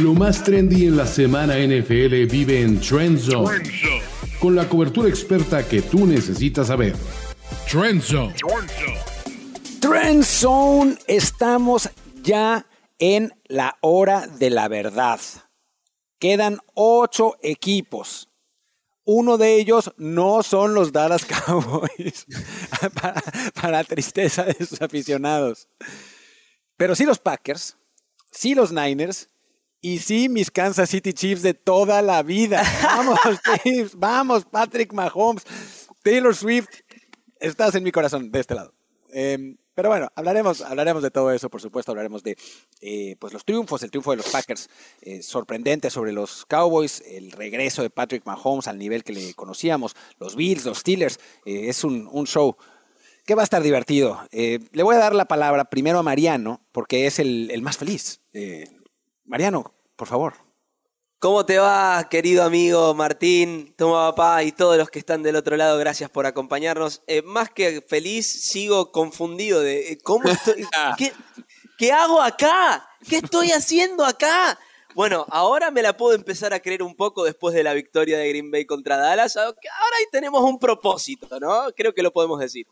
Lo más trendy en la semana NFL vive en Trend Zone, con la cobertura experta que tú necesitas saber. Trend Zone. Trend Zone, estamos ya en la hora de la verdad. Quedan ocho equipos. Uno de ellos no son los Dallas Cowboys, para, para tristeza de sus aficionados. Pero sí los Packers, sí los Niners y sí mis Kansas City Chiefs de toda la vida. Vamos, Chiefs, vamos, Patrick Mahomes, Taylor Swift, estás en mi corazón de este lado. Em, pero bueno, hablaremos, hablaremos de todo eso, por supuesto, hablaremos de eh, pues los triunfos, el triunfo de los Packers eh, sorprendente sobre los Cowboys, el regreso de Patrick Mahomes al nivel que le conocíamos, los Bills, los Steelers, eh, es un, un, show que va a estar divertido. le voy a dar la palabra primero a Mariano, porque es el, el más feliz. Mariano, por favor. ¿Cómo te va, querido amigo Martín, toma papá y todos los que están del otro lado? Gracias por acompañarnos. Eh, más que feliz, sigo confundido de eh, cómo estoy. ¿qué, ¿Qué hago acá? ¿Qué estoy haciendo acá? Bueno, ahora me la puedo empezar a creer un poco después de la victoria de Green Bay contra Dallas. Ahora ahí tenemos un propósito, ¿no? Creo que lo podemos decir.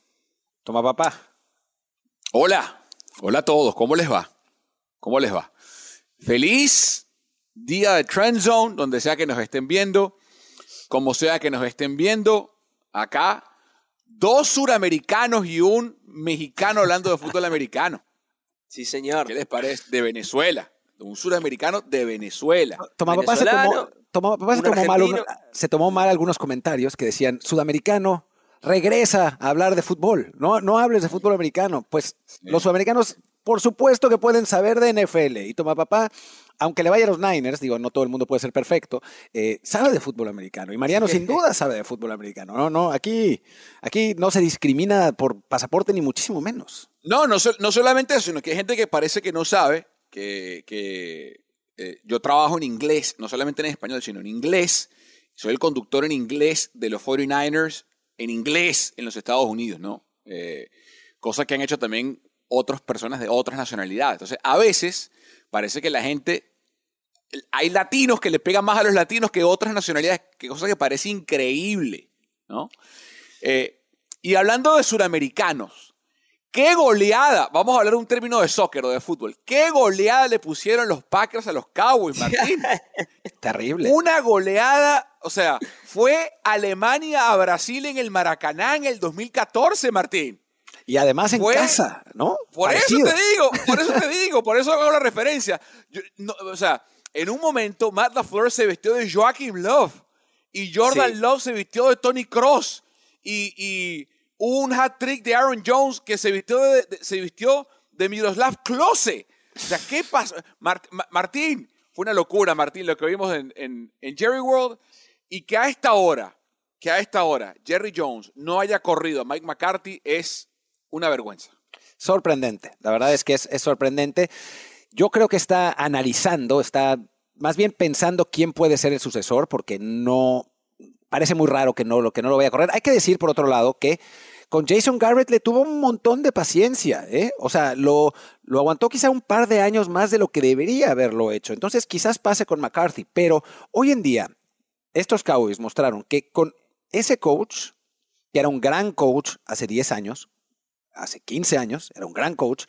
Toma papá. Hola, hola a todos, ¿cómo les va? ¿Cómo les va? Feliz día de Trend Zone, donde sea que nos estén viendo, como sea que nos estén viendo, acá, dos suramericanos y un mexicano hablando de fútbol americano. Sí, señor. ¿Qué les parece? De Venezuela. Un suramericano de Venezuela. Toma papá, se tomó, toma, papá se, tomó mal, se tomó mal algunos comentarios que decían, sudamericano, regresa a hablar de fútbol. No, no hables de fútbol americano. Pues los sudamericanos por supuesto que pueden saber de NFL. Y toma papá, aunque le vaya a los Niners, digo, no todo el mundo puede ser perfecto, eh, sabe de fútbol americano. Y Mariano sin duda sabe de fútbol americano. No, no, aquí, aquí no se discrimina por pasaporte ni muchísimo menos. No, no, no solamente eso, sino que hay gente que parece que no sabe que, eh, yo trabajo en inglés, no solamente en español, sino en inglés. Soy el conductor en inglés de los 49ers en inglés en los Estados Unidos, ¿no? Eh, cosa que han hecho también otras personas de otras nacionalidades. Entonces, a veces parece que la gente, hay latinos que le pegan más a los latinos que otras nacionalidades, que cosa que parece increíble, ¿no? Eh, y hablando de suramericanos, ¿qué goleada? Vamos a hablar un término de soccer o de fútbol. ¿Qué goleada le pusieron los Packers a los Cowboys, Martín? Terrible. Una goleada, o sea, fue Alemania a Brasil en el Maracaná en el 2014, Martín. Y además en casa, ¿no? Por eso te digo, por eso te digo, por eso hago la referencia. o sea, en un momento Matt LaFleur se vistió de Joachim Love y Jordan Love se vistió de Tony Cross y, un hat trick de Aaron Jones que se vistió de, se vistió de Miroslav Klose. O sea, ¿qué pasa? Martín, fue una locura, Martín, lo que vimos en, en, en Jerry World y que a esta hora, que a esta hora Jerry Jones no haya corrido a Mike McCarthy es una vergüenza. Sorprendente, la verdad es que es, sorprendente. Yo creo que está analizando, está más bien pensando quién puede ser el sucesor, porque no parece muy raro que no, que no lo vaya a correr. Hay que decir, por otro lado, que con Jason Garrett le tuvo un montón de paciencia, ¿eh? O sea, lo, lo aguantó quizá un par de años más de lo que debería haberlo hecho. Entonces, quizás pase con McCarthy, pero hoy en día, estos Cowboys mostraron que con ese coach, que era un gran coach hace 10 años, hace 15 años, era un gran coach,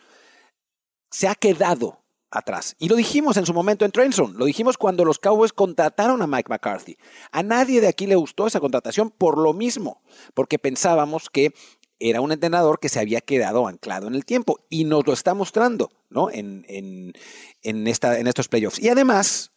se ha quedado atrás. Y lo dijimos en su momento en Trenson, lo dijimos cuando los Cowboys contrataron a Mike McCarthy. A nadie de aquí le gustó esa contratación por lo mismo, porque pensábamos que era un entrenador que se había quedado anclado en el tiempo y nos lo está mostrando ¿no? en, en, esta, en estos playoffs. Y además,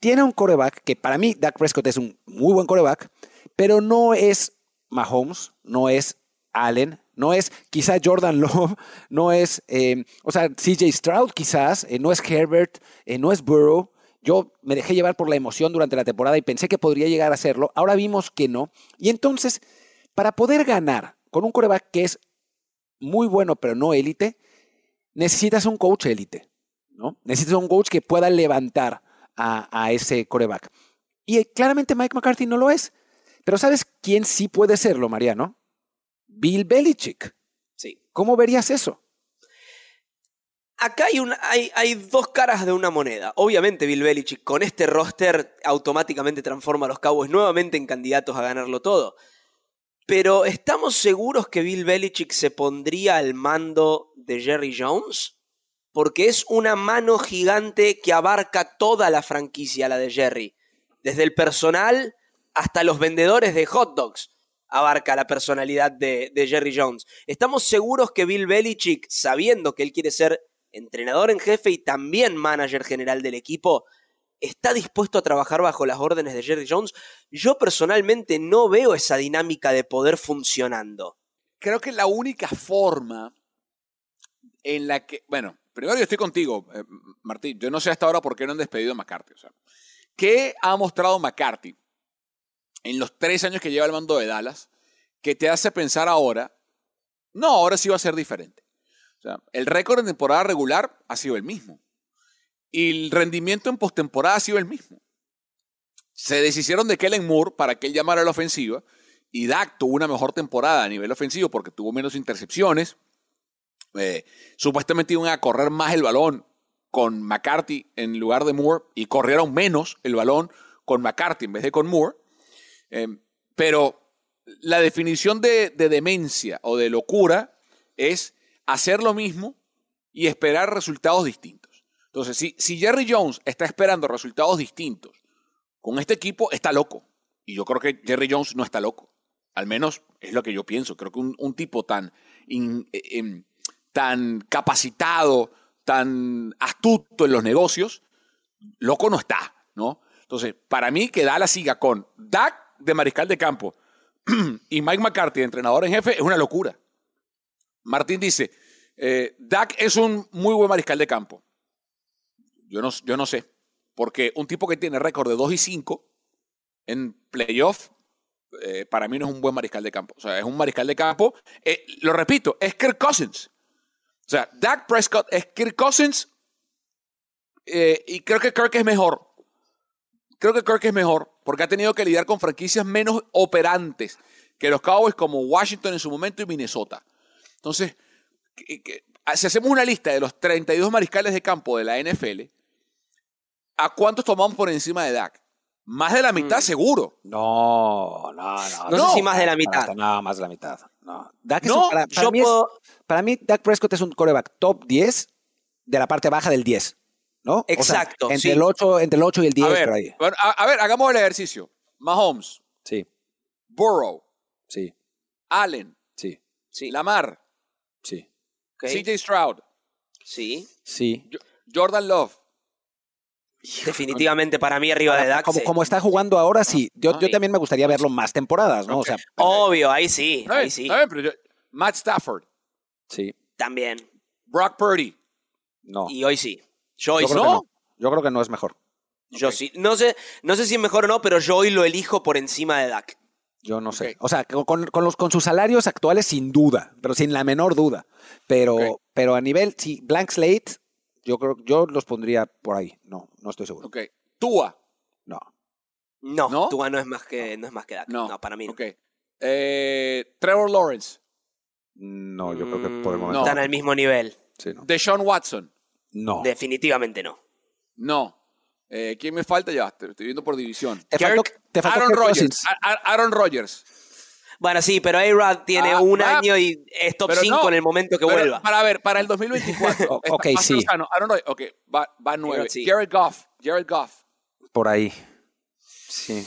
tiene un coreback que para mí, Dak Prescott es un muy buen coreback, pero no es Mahomes, no es Allen, no es quizá Jordan Love, no es, eh, o sea, CJ Stroud quizás, eh, no es Herbert, eh, no es Burrow. Yo me dejé llevar por la emoción durante la temporada y pensé que podría llegar a hacerlo. Ahora vimos que no. Y entonces, para poder ganar con un coreback que es muy bueno pero no élite, necesitas un coach élite. ¿no? Necesitas un coach que pueda levantar a, a ese coreback. Y claramente Mike McCarthy no lo es. Pero ¿sabes quién sí puede serlo, Mariano? Bill Belichick. Sí. ¿Cómo verías eso? Acá hay, una- hay, hay dos caras de una moneda. Obviamente Bill Belichick con este roster automáticamente transforma a los Cowboys nuevamente en candidatos a ganarlo todo. Pero ¿estamos seguros que Bill Belichick se pondría al mando de Jerry Jones? Porque es una mano gigante que abarca toda la franquicia, la de Jerry. Desde el personal hasta los vendedores de hot dogs abarca la personalidad de, Jerry Jones. ¿Estamos seguros que Bill Belichick, sabiendo que él quiere ser entrenador en jefe y también manager general del equipo, está dispuesto a trabajar bajo las órdenes de Jerry Jones? Yo personalmente no veo esa dinámica de poder funcionando. Creo que la única forma en la que. Bueno, primero yo estoy contigo, eh, Martín. Yo no sé hasta ahora por qué no han despedido a McCarthy. O sea, ¿qué ha mostrado McCarthy en los tres años que lleva el mando de Dallas que te hace pensar ahora, no, ahora sí va a ser diferente? El récord en temporada regular ha sido el mismo. Y el rendimiento en postemporada ha sido el mismo. Se deshicieron de Kellen Moore para que él llamara a la ofensiva. Y Dak tuvo una mejor temporada a nivel ofensivo porque tuvo menos intercepciones. Eh, supuestamente iban a correr más el balón con McCarthy en lugar de Moore y corrieron menos el balón con McCarthy en vez de con Moore. Eh, pero la definición de, de demencia o de locura es hacer lo mismo y esperar resultados distintos. Entonces, si, si Jerry Jones está esperando resultados distintos con este equipo, está loco. Y yo creo que Jerry Jones no está loco. Al menos es lo que yo pienso. Creo que un, un tipo tan, eh, em, tan capacitado, tan astuto en los negocios, loco no está, ¿no? Entonces, para mí que Dallas siga con Dak de mariscal de campo y Mike McCarthy entrenador en jefe es una locura. Martín dice, eh, Dak es un muy buen mariscal de campo. Yo no, yo no sé, porque un tipo que tiene récord de 2 y 5 en playoff, eh, para mí no es un buen mariscal de campo. O sea, es un mariscal de campo. eh, lo repito, es Kirk Cousins. O sea, Dak Prescott es Kirk Cousins y creo que Kirk es mejor. Creo que Kirk es mejor porque ha tenido que lidiar con franquicias menos operantes que los Cowboys como Washington en su momento y Minnesota. Entonces, que- que- si hacemos una lista de los 32 mariscales de campo de la NFL, ¿a cuántos tomamos por encima de Dak? Más de la mitad seguro. No, no, no. No, No. sé si más de la mitad. No, más de la mitad. No. Dak es No, un- para, para Yo mí es- puedo- para mí, Dak Prescott es un coreback top 10 de la parte baja del 10. ¿No? O sea, Exacto, entre, sí. el 8, entre el 8 y el 10, A ver, por ahí. bueno, a, a ver, hagamos el ejercicio. Mahomes, Sí, Burrow, sí, Allen, sí, Sí, Lamar, sí. CJ Stroud, sí. Sí. Jo- Jordan Love. Definitivamente para mí arriba de Dak. Como, como está jugando ahora, sí. Yo, yo también me gustaría verlo más temporadas, ¿no? Ok. O sea, Obvio, ahí sí, ahí sí. pero yo- Matt Stafford, sí. También. Brock Purdy. No. Y hoy sí. Yo hoy Yo sí. creo, que ¿No? no. yo creo que no es mejor. Yo sí. No sé, no sé si es mejor o no, pero yo hoy lo elijo por encima de Dak. Yo no sé. O sea, con, con los, con sus salarios actuales, sin duda, pero sin la menor duda. Pero, pero a nivel, sí, blank slate, yo creo yo los pondría por ahí. No, no estoy seguro. Ok. Tua. No. No, ¿No? Tua no es más que, no es más que Dak. No. No, para mí no. Ok. Eh, Trevor Lawrence. No, yo creo que por el Mm, momento. Están al mismo nivel. Sí, no. Deshaun Watson. No. Definitivamente no. No. Eh, ¿Quién me falta ya? Te Estoy viendo por división. Te faltó, te faltó Aaron Kirk Rodgers. Aaron Rodgers. Bueno, sí, pero A-Rod tiene Ah, un ah, año y es top pero 5 no, en el momento que Pero, vuelva. Para ver, para el 2024. O- está ok, sí. Aaron Rodgers. Ok, va, va nueve. sí. Jared Goff. Jared Goff. Por ahí. Sí.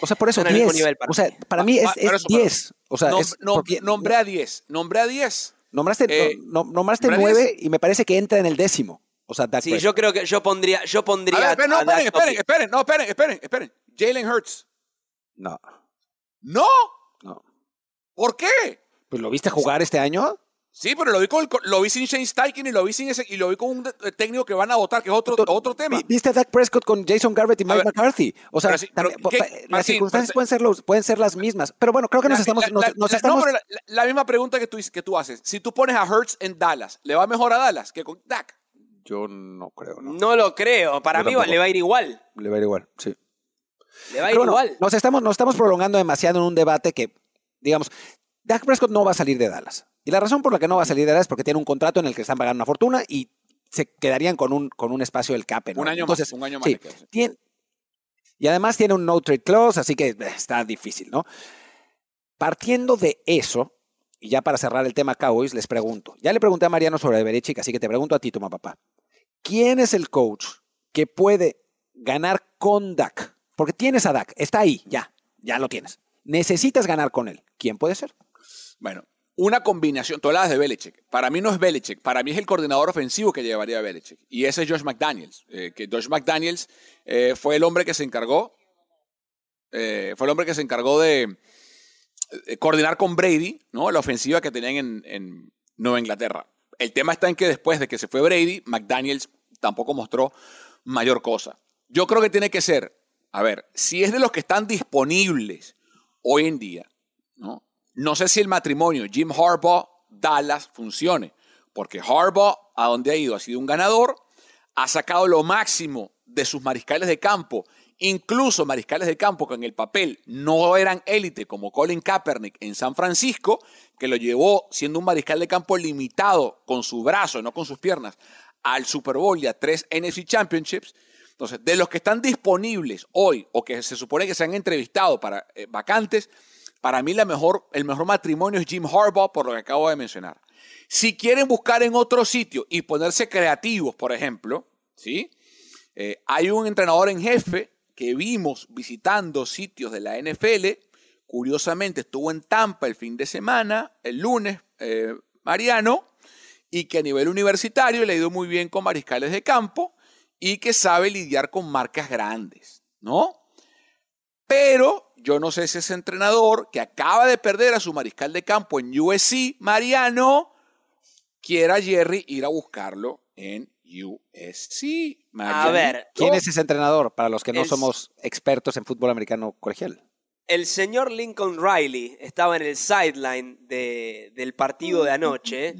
O sea, por eso Están al mismo 10. nivel para O sea, para mí Va- es, pero es eso, pero- 10. O sea, es porque- nombré a 10. Nombré a 10. Nombraste, eh, no- no- nombraste ¿nombré 9 10? y me parece que entra en el décimo. O sea, Dak Sí, Prescott. yo creo que yo pondría, yo pondría A ver, no, a esperen, esperen, 10. esperen, no, esperen, esperen, esperen. Jalen Hurts. No, No. no. ¿Por qué? Pues lo viste jugar este año. Sí, pero lo vi, con el- lo vi sin Shane Steichen y lo vi sin ese, y lo vi con un técnico que van a votar, que es otro, otro tema. Vi- Viste a Dak Prescott con Jason Garrett y Mike ver, McCarthy. O sea, las Martín, circunstancias pero- pueden ser, los- pueden ser las mismas. Pero bueno, creo que nos La- estamos. la- nos- la- nos la- estamos no, pero la, la misma pregunta que tú, que tú haces. Si tú pones a Hurts en Dallas, ¿le va mejor a Dallas que con Dak? Yo no creo, ¿no? No lo creo. Para Yo mí va- tampoco. le va a ir igual. Le va a ir igual, sí. Le va a ir bueno, igual. nos estamos, nos estamos prolongando demasiado en un debate que, digamos, Dak Prescott no va a salir de Dallas. Y la razón por la que no va a salir de Dallas es porque tiene un contrato en el que están pagando una fortuna y se quedarían con un, con un espacio del CAP. Un año más, un año más sí, tiene- y además tiene un no trade clause, así que eh, está difícil, ¿no? Partiendo de eso, y ya para cerrar el tema Cowboys, les pregunto. Ya le pregunté a Mariano sobre Belichick, así que te pregunto a ti, toma papá. ¿Quién es el coach que puede ganar con Dak? Porque tienes a Dak, está ahí, ya, ya lo tienes. Necesitas ganar con él. ¿Quién puede ser? Bueno, una combinación. Tú hablabas de Belichick. Para mí no es Belichick. Para mí es el coordinador ofensivo que llevaría a Belichick. Y ese es Josh McDaniels. eh, que Josh McDaniels eh, fue el hombre que se encargó. eh, fue el hombre que se encargó de eh, coordinar con Brady, ¿no? La ofensiva que tenían en, en Nueva Inglaterra. El tema está en que después de que se fue Brady, McDaniels tampoco mostró mayor cosa. Yo creo que tiene que ser, a ver, si es de los que están disponibles hoy en día, ¿no? No sé si el matrimonio Jim Harbaugh Dallas funcione, porque Harbaugh a donde ha ido ha sido un ganador, ha sacado lo máximo de sus mariscales de campo, incluso mariscales de campo que en el papel no eran élite como Colin Kaepernick en San Francisco, que lo llevó siendo un mariscal de campo limitado con su brazo, no con sus piernas, al Super Bowl y a tres NFC Championships. Entonces, de los que están disponibles hoy o que se supone que se han entrevistado para eh, vacantes, para mí la mejor, el mejor matrimonio es Jim Harbaugh, por lo que acabo de mencionar. Si quieren buscar en otro sitio y ponerse creativos, por ejemplo, ¿sí? Eh, hay un entrenador en jefe que vimos visitando sitios de la NFL. Curiosamente estuvo en Tampa el fin de semana, el lunes, eh, Mariano, y que a nivel universitario le ha ido muy bien con mariscales de campo y que sabe lidiar con marcas grandes, ¿no? Pero yo no sé si ese entrenador que acaba de perder a su mariscal de campo en USC, Mariano, quiera Jerry ir a buscarlo en USC. A Marianito. ver, ¿Quién es ese entrenador para los que no somos expertos en fútbol americano colegial? el señor Lincoln Riley estaba en el sideline de- del partido de anoche.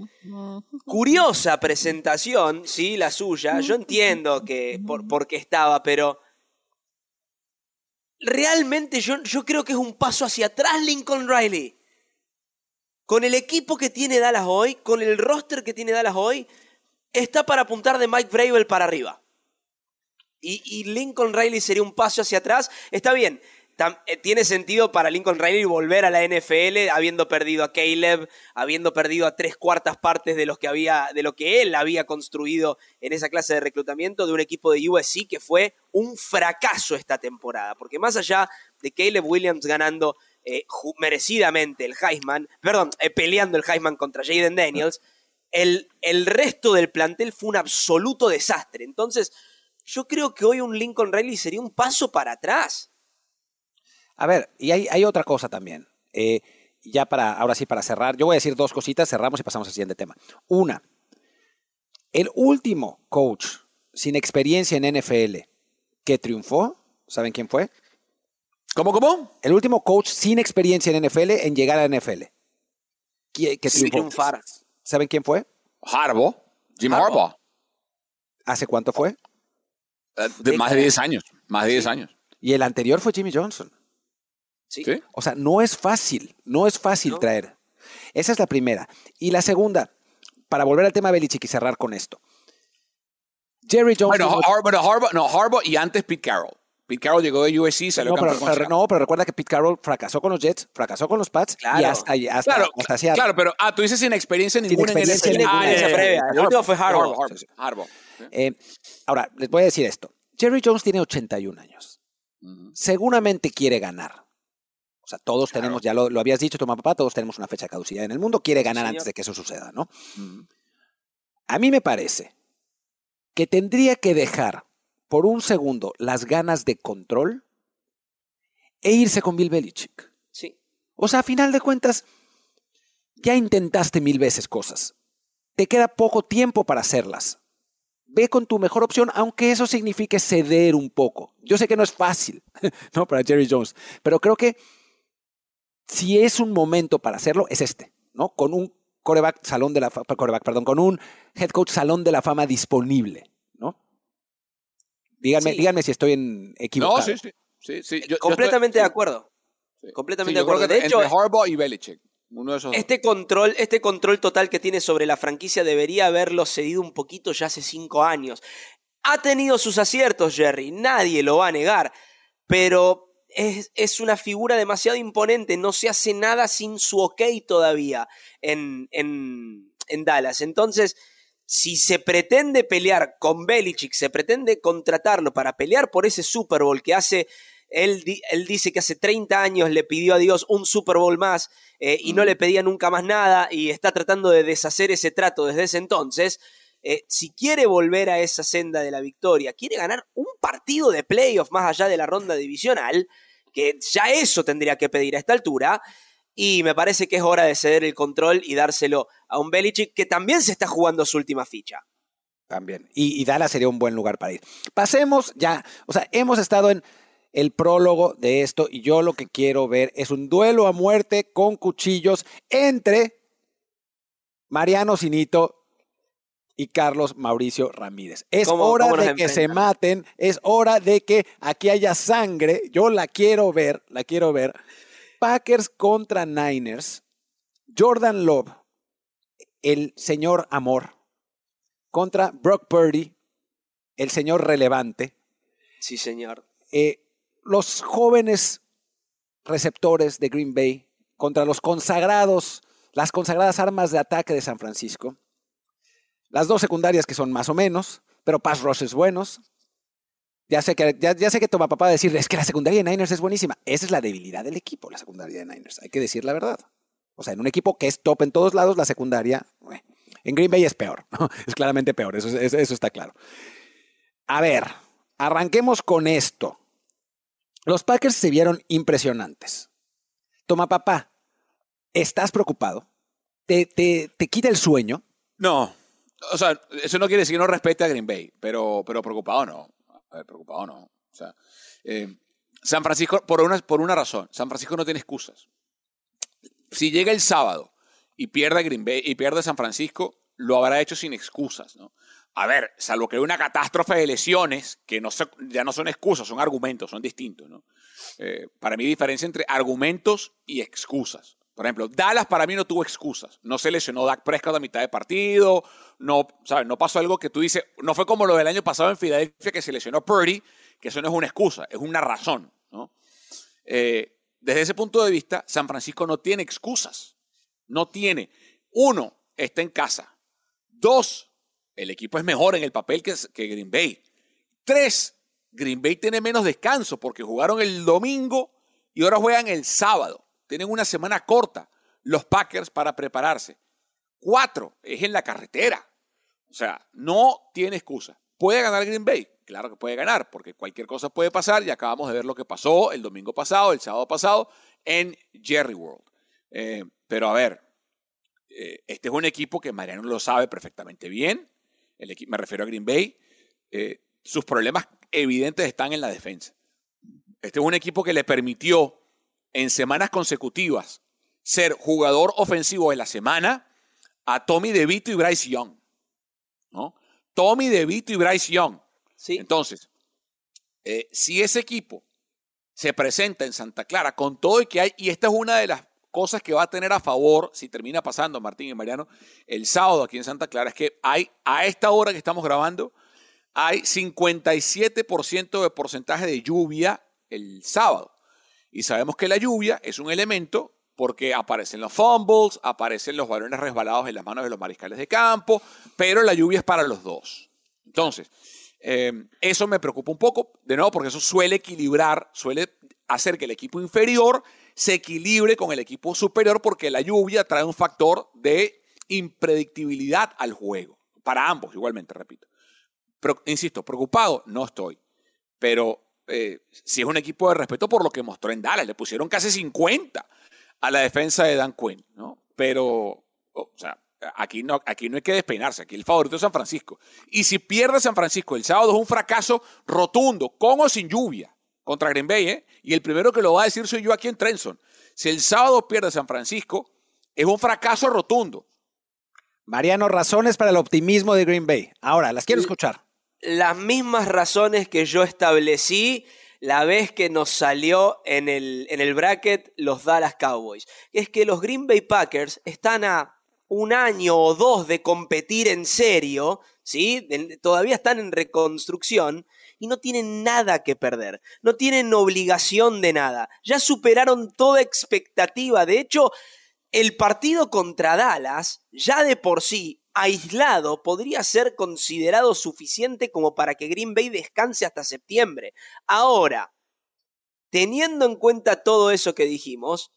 Curiosa presentación, sí, la suya. Yo entiendo que por, por qué estaba, pero realmente yo, yo creo que es un paso hacia atrás Lincoln Riley. Con el equipo que tiene Dallas hoy, con el roster que tiene Dallas hoy, está para apuntar de Mike Vrabel para arriba. Y, y Lincoln Riley sería un paso hacia atrás. Está bien, tiene sentido para Lincoln Riley volver a la NFL habiendo perdido a Caleb, habiendo perdido a tres cuartas partes de, los que había, de lo que él había construido en esa clase de reclutamiento de un equipo de USC que fue un fracaso esta temporada. Porque más allá de Caleb Williams ganando eh, merecidamente el Heisman, perdón, eh, peleando el Heisman contra Jaden Daniels, el, el resto del plantel fue un absoluto desastre. Entonces, yo creo que hoy un Lincoln Riley sería un paso para atrás. A ver, y hay, hay otra cosa también. Eh, ya para, ahora sí, para cerrar, yo voy a decir dos cositas, cerramos y pasamos al siguiente tema. Una, el último coach sin experiencia en NFL que triunfó, ¿saben quién fue? ¿Cómo, cómo? El último coach sin experiencia en NFL en llegar a NFL. Que, que Sí. ¿Saben quién fue? Harbaugh. Jim Harbaugh. Harbaugh. ¿Hace cuánto fue? Eh, de más de 10 años. Más de 10 años. Y el anterior fue Jimmy Johnson. Sí. ¿Sí? O sea, no es fácil, no es fácil No. traer. Esa es la primera. Y la segunda, para volver al tema Belichick y cerrar con esto. Jerry Jones. Bueno, Harbaugh, no, Harbaugh y antes Pete Carroll. Pete Carroll llegó de USC, salió no, pero, campeón con pero- Seattle. no, pero recuerda que Pete Carroll fracasó con los Jets, fracasó con los Pats y Claro. hasta, y hasta, Claro, hasta Seattle. claro, pero ah, tú dices sin experiencia Sin ninguna experiencia en NFL. ninguna. Ah, ya, previa. El último fue Harbaugh. Harbaugh. Eh, ahora, les voy a decir esto. Jerry Jones tiene 81 años. Seguramente quiere ganar. O sea, todos Claro. tenemos, ya lo, lo habías dicho tu mamá, papá, todos tenemos una fecha de caducidad en el mundo, quiere ganar señor. antes de que eso suceda, ¿no? A mí me parece que tendría que dejar por un segundo las ganas de control e irse con Bill Belichick. Sí. O sea, a final de cuentas, ya intentaste mil veces cosas. Te queda poco tiempo para hacerlas. Ve con tu mejor opción, aunque eso signifique ceder un poco. Yo sé que no es fácil, ¿no? Para Jerry Jones, pero creo que si es un momento para hacerlo, es este, ¿no? Con un coreback salón de la coreback, perdón, con un head coach salón de la fama disponible, ¿no? Díganme, Sí. díganme si estoy en equivocado. No, sí, sí. sí, sí. Yo- yo Completamente estoy- de acuerdo. sí. Completamente Sí, de acuerdo. que De hecho, entre Harbaugh y Belichick. Uno de esos dos. Este control, este control total que tiene sobre la franquicia debería haberlo cedido un poquito ya hace cinco años. Ha tenido sus aciertos, Jerry, nadie lo va a negar, pero es, es una figura demasiado imponente, no se hace nada sin su ok todavía en, en, en Dallas. Entonces, si se pretende pelear con Belichick, se pretende contratarlo para pelear por ese Super Bowl que hace, él, él dice que hace 30 años le pidió a Dios un Super Bowl más eh, y no le pedía nunca más nada y está tratando de deshacer ese trato desde ese entonces. eh, si quiere volver a esa senda de la victoria, quiere ganar un partido de playoff más allá de la ronda divisional, que ya eso tendría que pedir a esta altura, y me parece que es hora de ceder el control y dárselo a un Belichick que también se está jugando su última ficha. También. Y, y Dallas sería un buen lugar para ir. Pasemos ya. O sea, hemos estado en el prólogo de esto y yo lo que quiero ver es un duelo a muerte con cuchillos entre Mariano Sinito y Carlos Mauricio Ramírez. Es ¿Cómo- hora de que se maten, es hora de que aquí haya sangre. Yo la quiero ver, la quiero ver. Packers contra Niners. Jordan Love, el señor amor, contra Brock Purdy, el señor relevante. Sí, señor. Eh, los jóvenes receptores de Green Bay contra los consagrados, las consagradas armas de ataque de San Francisco. Las dos secundarias que son más o menos, pero pass rushes buenos. Ya sé que, ya, sé que toma papá decirle, es que la secundaria de Niners es buenísima. Esa es la debilidad del equipo, la secundaria de Niners. Hay que decir la verdad. O sea, en un equipo que es top en todos lados, la secundaria, eh, en Green Bay es peor. Es claramente peor, eso, es- eso está claro. A ver, arranquemos con esto. Los Packers se vieron impresionantes. Toma papá, ¿estás preocupado? ¿Te, te, te quita el sueño? No. O sea, eso no quiere decir que no respete a Green Bay, pero, pero preocupado no. Preocupado no. O sea, eh, San Francisco, por una, por una razón, San Francisco no tiene excusas. Si llega el sábado y pierde Green Bay y pierde San Francisco, lo habrá hecho sin excusas, ¿no? A ver, salvo que hay una catástrofe de lesiones, que no se- ya no son excusas, son argumentos, son distintos, ¿no? Eh, para mí diferencia entre argumentos y excusas. Por ejemplo, Dallas para mí no tuvo excusas. No se lesionó Dak Prescott a mitad de partido, no, ¿sabes? no pasó algo que tú dices, no fue como lo del año pasado en Filadelfia que se lesionó Purdy, que eso no es una excusa, es una razón, ¿no? Eh, desde ese punto de vista, San Francisco no tiene excusas. No tiene. Uno, está en casa. Dos, el equipo es mejor en el papel que, que Green Bay. Tres, Green Bay tiene menos descanso porque jugaron el domingo y ahora juegan el sábado. Tienen una semana corta los Packers para prepararse. Cuatro, es en la carretera. O sea, no tiene excusa. ¿Puede ganar Green Bay? Claro que puede ganar, porque cualquier cosa puede pasar y acabamos de ver lo que pasó el domingo pasado, el sábado pasado, en Jerry World. Eh, pero a ver, eh, este es un equipo que Mariano lo sabe perfectamente bien. El equi- me refiero a Green Bay. Eh, sus problemas evidentes están en la defensa. Este es un equipo que le permitió en semanas consecutivas ser jugador ofensivo de la semana a Tommy DeVito y Bryce Young. ¿no? Tommy DeVito y Bryce Young. Sí. Entonces, eh, si ese equipo se presenta en Santa Clara con todo y que hay, y esta es una de las cosas que va a tener a favor, si termina pasando Martín y Mariano, el sábado aquí en Santa Clara, es que hay, a esta hora que estamos grabando, hay 57% de porcentaje de lluvia el sábado. Y sabemos que la lluvia es un elemento porque aparecen los fumbles, aparecen los balones resbalados en las manos de los mariscales de campo, pero la lluvia es para los dos. Entonces, eh, eso me preocupa un poco, de nuevo, porque eso suele equilibrar, suele hacer que el equipo inferior se equilibre con el equipo superior, porque la lluvia trae un factor de impredictibilidad al juego, para ambos igualmente, repito. Insisto, preocupado no estoy, pero eh, si es un equipo de respeto por lo que mostró en Dallas, le pusieron casi 50 a la defensa de Dan Quinn, ¿no? Pero, o sea, aquí no, aquí no hay que despeinarse, aquí el favorito es San Francisco. Y si pierde San Francisco el sábado es un fracaso rotundo, con o sin lluvia, contra Green Bay, ¿eh? Y el primero que lo va a decir soy yo aquí en Trenson. Si el sábado pierde San Francisco, es un fracaso rotundo. Mariano, razones para el optimismo de Green Bay. Ahora, las quiero escuchar. Las mismas razones que yo establecí la vez que nos salió en el, en el bracket los Dallas Cowboys. Es que los Green Bay Packers están a un año o dos de competir en serio, ¿sí? todavía están en reconstrucción y no tienen nada que perder, no tienen obligación de nada, ya superaron toda expectativa, de hecho, el partido contra Dallas, ya de por sí, aislado, podría ser considerado suficiente como para que Green Bay descanse hasta septiembre. Ahora, teniendo en cuenta todo eso que dijimos,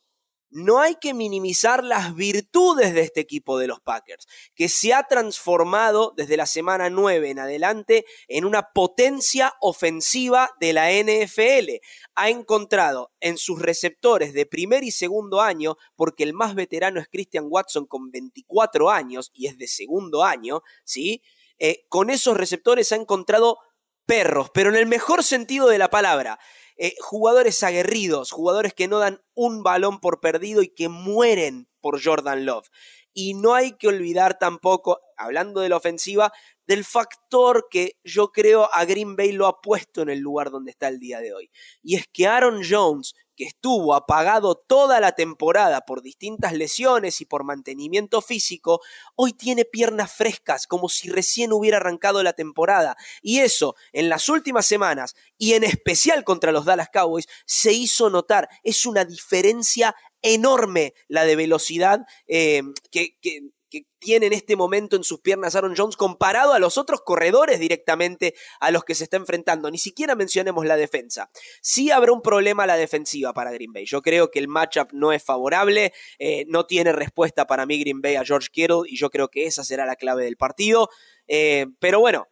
no hay que minimizar las virtudes de este equipo de los Packers, que se ha transformado desde la semana 9 en adelante en una potencia ofensiva de la NFL. Ha encontrado en sus receptores de primer y segundo año, porque el más veterano es Christian Watson con 24 años y es de segundo año, ¿sí? Eh, con esos receptores ha encontrado perros, pero en el mejor sentido de la palabra. Eh, jugadores aguerridos, jugadores que no dan un balón por perdido y que mueren por Jordan Love. Y no hay que olvidar tampoco, hablando de la ofensiva, del factor que yo creo a Green Bay lo ha puesto en el lugar donde está el día de hoy. Y es que Aaron Jones que estuvo apagado toda la temporada por distintas lesiones y por mantenimiento físico, hoy tiene piernas frescas, como si recién hubiera arrancado la temporada. Y eso, en las últimas semanas, y en especial contra los Dallas Cowboys, se hizo notar. Es una diferencia enorme la de velocidad eh, que, que que tiene en este momento en sus piernas Aaron Jones comparado a los otros corredores directamente a los que se está enfrentando. Ni siquiera mencionemos la defensa. Sí habrá un problema a la defensiva para Green Bay. Yo creo que el matchup no es favorable, eh, no tiene respuesta para mí Green Bay a George Kittle y yo creo que esa será la clave del partido. Eh, pero bueno,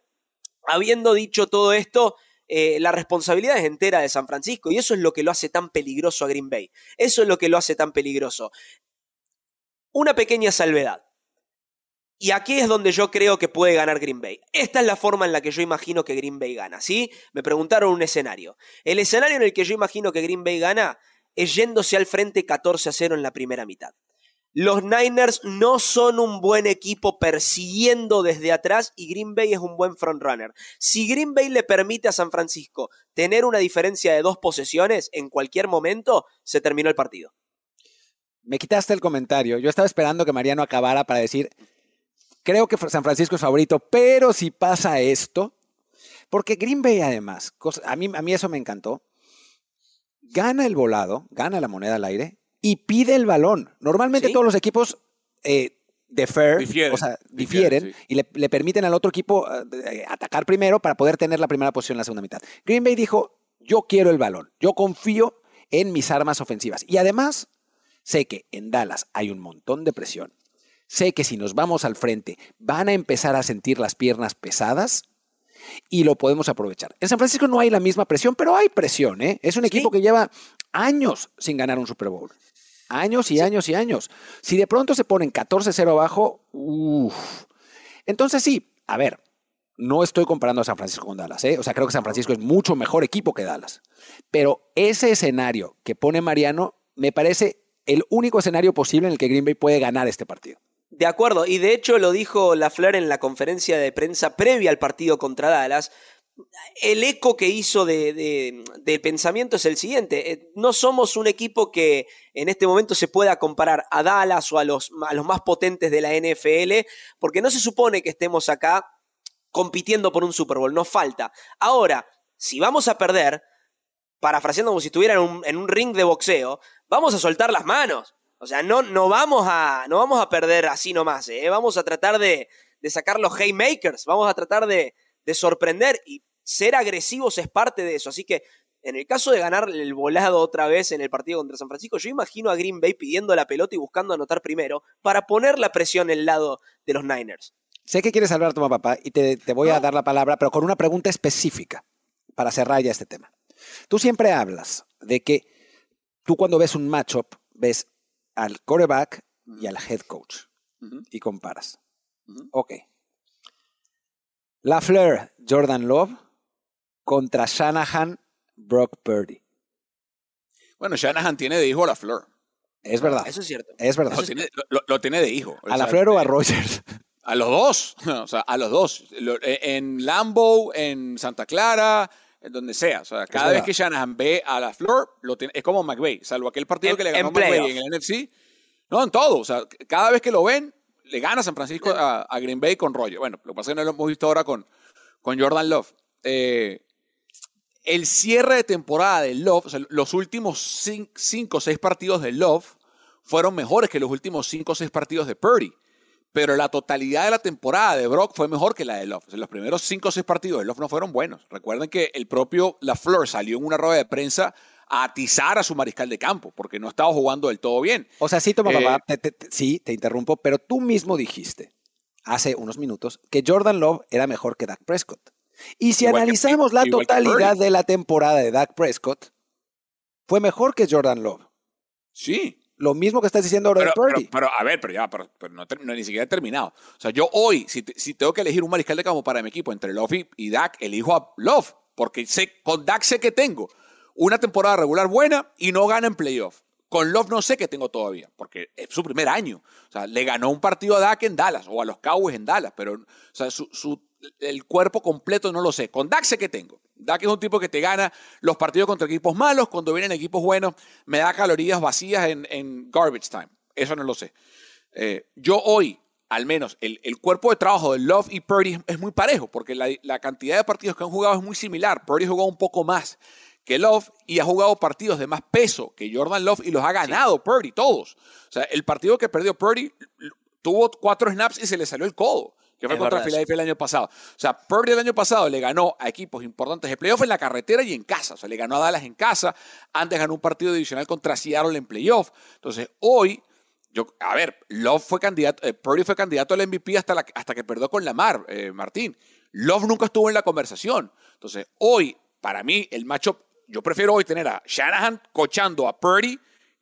habiendo dicho todo esto, eh, la responsabilidad es entera de San Francisco y eso es lo que lo hace tan peligroso a Green Bay. Eso es lo que lo hace tan peligroso. Una pequeña salvedad. Y aquí es donde yo creo que puede ganar Green Bay. Esta es la forma en la que yo imagino que Green Bay gana, ¿sí? Me preguntaron un escenario. El escenario en el que yo imagino que Green Bay gana es yéndose al frente 14 a 0 en la primera mitad. Los Niners no son un buen equipo persiguiendo desde atrás y Green Bay es un buen frontrunner. Si Green Bay le permite a San Francisco tener una diferencia de dos posesiones en cualquier momento, se terminó el partido. Me quitaste el comentario. Yo estaba esperando que Mariano acabara para decir, Creo que San Francisco es favorito, pero si pasa esto, porque Green Bay además, a mí, a mí eso me encantó, gana el volado, gana la moneda al aire y pide el balón. Normalmente todos los equipos eh, difieren, o sea, difieren, y le, permiten al otro equipo eh, atacar primero para poder tener la primera posición en la segunda mitad. Green Bay dijo, yo quiero el balón, yo confío en mis armas ofensivas. Y además, sé que en Dallas hay un montón de presión sé que si nos vamos al frente van a empezar a sentir las piernas pesadas y lo podemos aprovechar. En San Francisco no hay la misma presión, pero hay presión. ¿eh? Es un equipo que lleva años sin ganar un Super Bowl. Años y años y años. Si de pronto se ponen 14-0 abajo, uff. Entonces sí, a ver, no estoy comparando a San Francisco con Dallas. ¿eh? O sea, creo que San Francisco es mucho mejor equipo que Dallas. Pero ese escenario que pone Mariano me parece el único escenario posible en el que Green Bay puede ganar este partido. De acuerdo, y de hecho lo dijo Lafleur en la conferencia de prensa previa al partido contra Dallas. El eco que hizo de, pensamiento es el siguiente. Eh, no somos un equipo que en este momento se pueda comparar a Dallas o a los, a los más potentes de la NFL, porque no se supone que estemos acá compitiendo por un Super Bowl, nos falta. Ahora, si vamos a perder, parafraseando como si estuviera en un, en un ring de boxeo, vamos a soltar las manos. O sea, no, no, vamos, a, no vamos a perder así nomás, ¿eh? vamos a tratar de, de, sacar los haymakers, vamos a tratar de, de, sorprender y ser agresivos es parte de eso. Así que en el caso de ganar el volado otra vez en el partido contra San Francisco, yo imagino a Green Bay pidiendo la pelota y buscando anotar primero para poner la presión en el lado de los Niners. Sé que quieres hablar a tu papá y te, te voy a dar la palabra, pero con una pregunta específica para cerrar ya este tema. Tú siempre hablas de que tú cuando ves un matchup, ves al quarterback y al head coach y comparas. Ok. LaFleur, Jordan Love contra Shanahan, Brock Purdy. Bueno, Shanahan tiene de hijo a LaFleur. Es verdad. Eso es cierto. Es verdad. Lo tiene, de hijo. ¿A LaFleur o a Rogers? A los dos. O sea, a los dos. En Lambeau, en Santa Clara, en donde sea. O sea, cada vez que Shanahan ve a la Flor, lo tiene, es como McVay, salvo aquel partido que le ganó McVay en el NFC. No, en todo. O sea, cada vez que lo ven, le gana San Francisco a, Green Bay con rollo. Bueno, lo que pasa es que no lo hemos visto ahora con, con Jordan Love. Eh, el cierre de temporada de Love, o sea, los últimos cinco o seis partidos de Love fueron mejores que los últimos cinco o seis partidos de Purdy. Pero la totalidad de la temporada de Brock fue mejor que la de Love. O sea, los primeros cinco o seis partidos de Love no fueron buenos. Recuerden que el propio LaFleur salió en una rueda de prensa a atizar a su mariscal de campo, porque no estaba jugando del todo bien. O sea, sí, toma, papá, eh, sí, te interrumpo, pero tú mismo dijiste hace unos minutos que Jordan Love era mejor que Dak Prescott. Y si analizamos la totalidad de la temporada de Dak Prescott, fue mejor que Jordan Love. Sí. Lo mismo que estás diciendo ahora pero, de Purdy. Pero, a ver, pero ya, pero, no, ni siquiera he terminado. O sea, yo hoy, si, si, tengo que elegir un mariscal de campo para mi equipo entre Love y, y Dak, elijo a Love. Porque sé, con Dak sé que tengo una temporada regular buena y no gana en playoff. Con Love no sé qué tengo todavía, porque es su primer año. O sea, le ganó un partido a Dak en Dallas o a los Cowboys en Dallas, pero o sea, su, el cuerpo completo no lo sé. Con Dak sé que tengo. Dak es un tipo que te gana los partidos contra equipos malos, cuando vienen equipos buenos, me da calorías vacías en, garbage time. Eso no lo sé. Eh, yo hoy, al menos, el, cuerpo de trabajo de Love y Purdy es muy parejo, porque la, cantidad de partidos que han jugado es muy similar. Purdy jugó un poco más que Love y ha jugado partidos de más peso que Jordan Love y los ha ganado Purdy, todos. O sea, el partido que perdió Purdy tuvo cuatro snaps y se le salió el codo que fue contra Philadelphia el año pasado. O sea, Purdy el año pasado le ganó a equipos importantes de playoff en la carretera y en casa. O sea, le ganó a Dallas en casa. Antes ganó un partido divisional contra Seattle en playoff. Entonces, hoy, yo, a ver, Love fue candidato, eh, Purdy fue candidato al MVP hasta, la, hasta que perdió con Lamar, eh, Martín. Love nunca estuvo en la conversación. Entonces, hoy, para mí, el matchup, yo prefiero hoy tener a Shanahan cochando a Purdy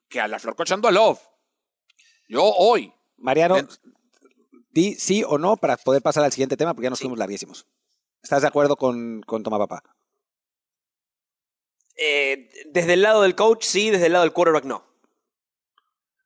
que a la Flor cochando a Love. Yo hoy. Mariano, sí o no para poder pasar al siguiente tema, porque ya nos fuimos larguísimos. ¿Estás de acuerdo con, con Toma Papá? Eh, desde el lado del coach, sí, desde el lado del quarterback, no.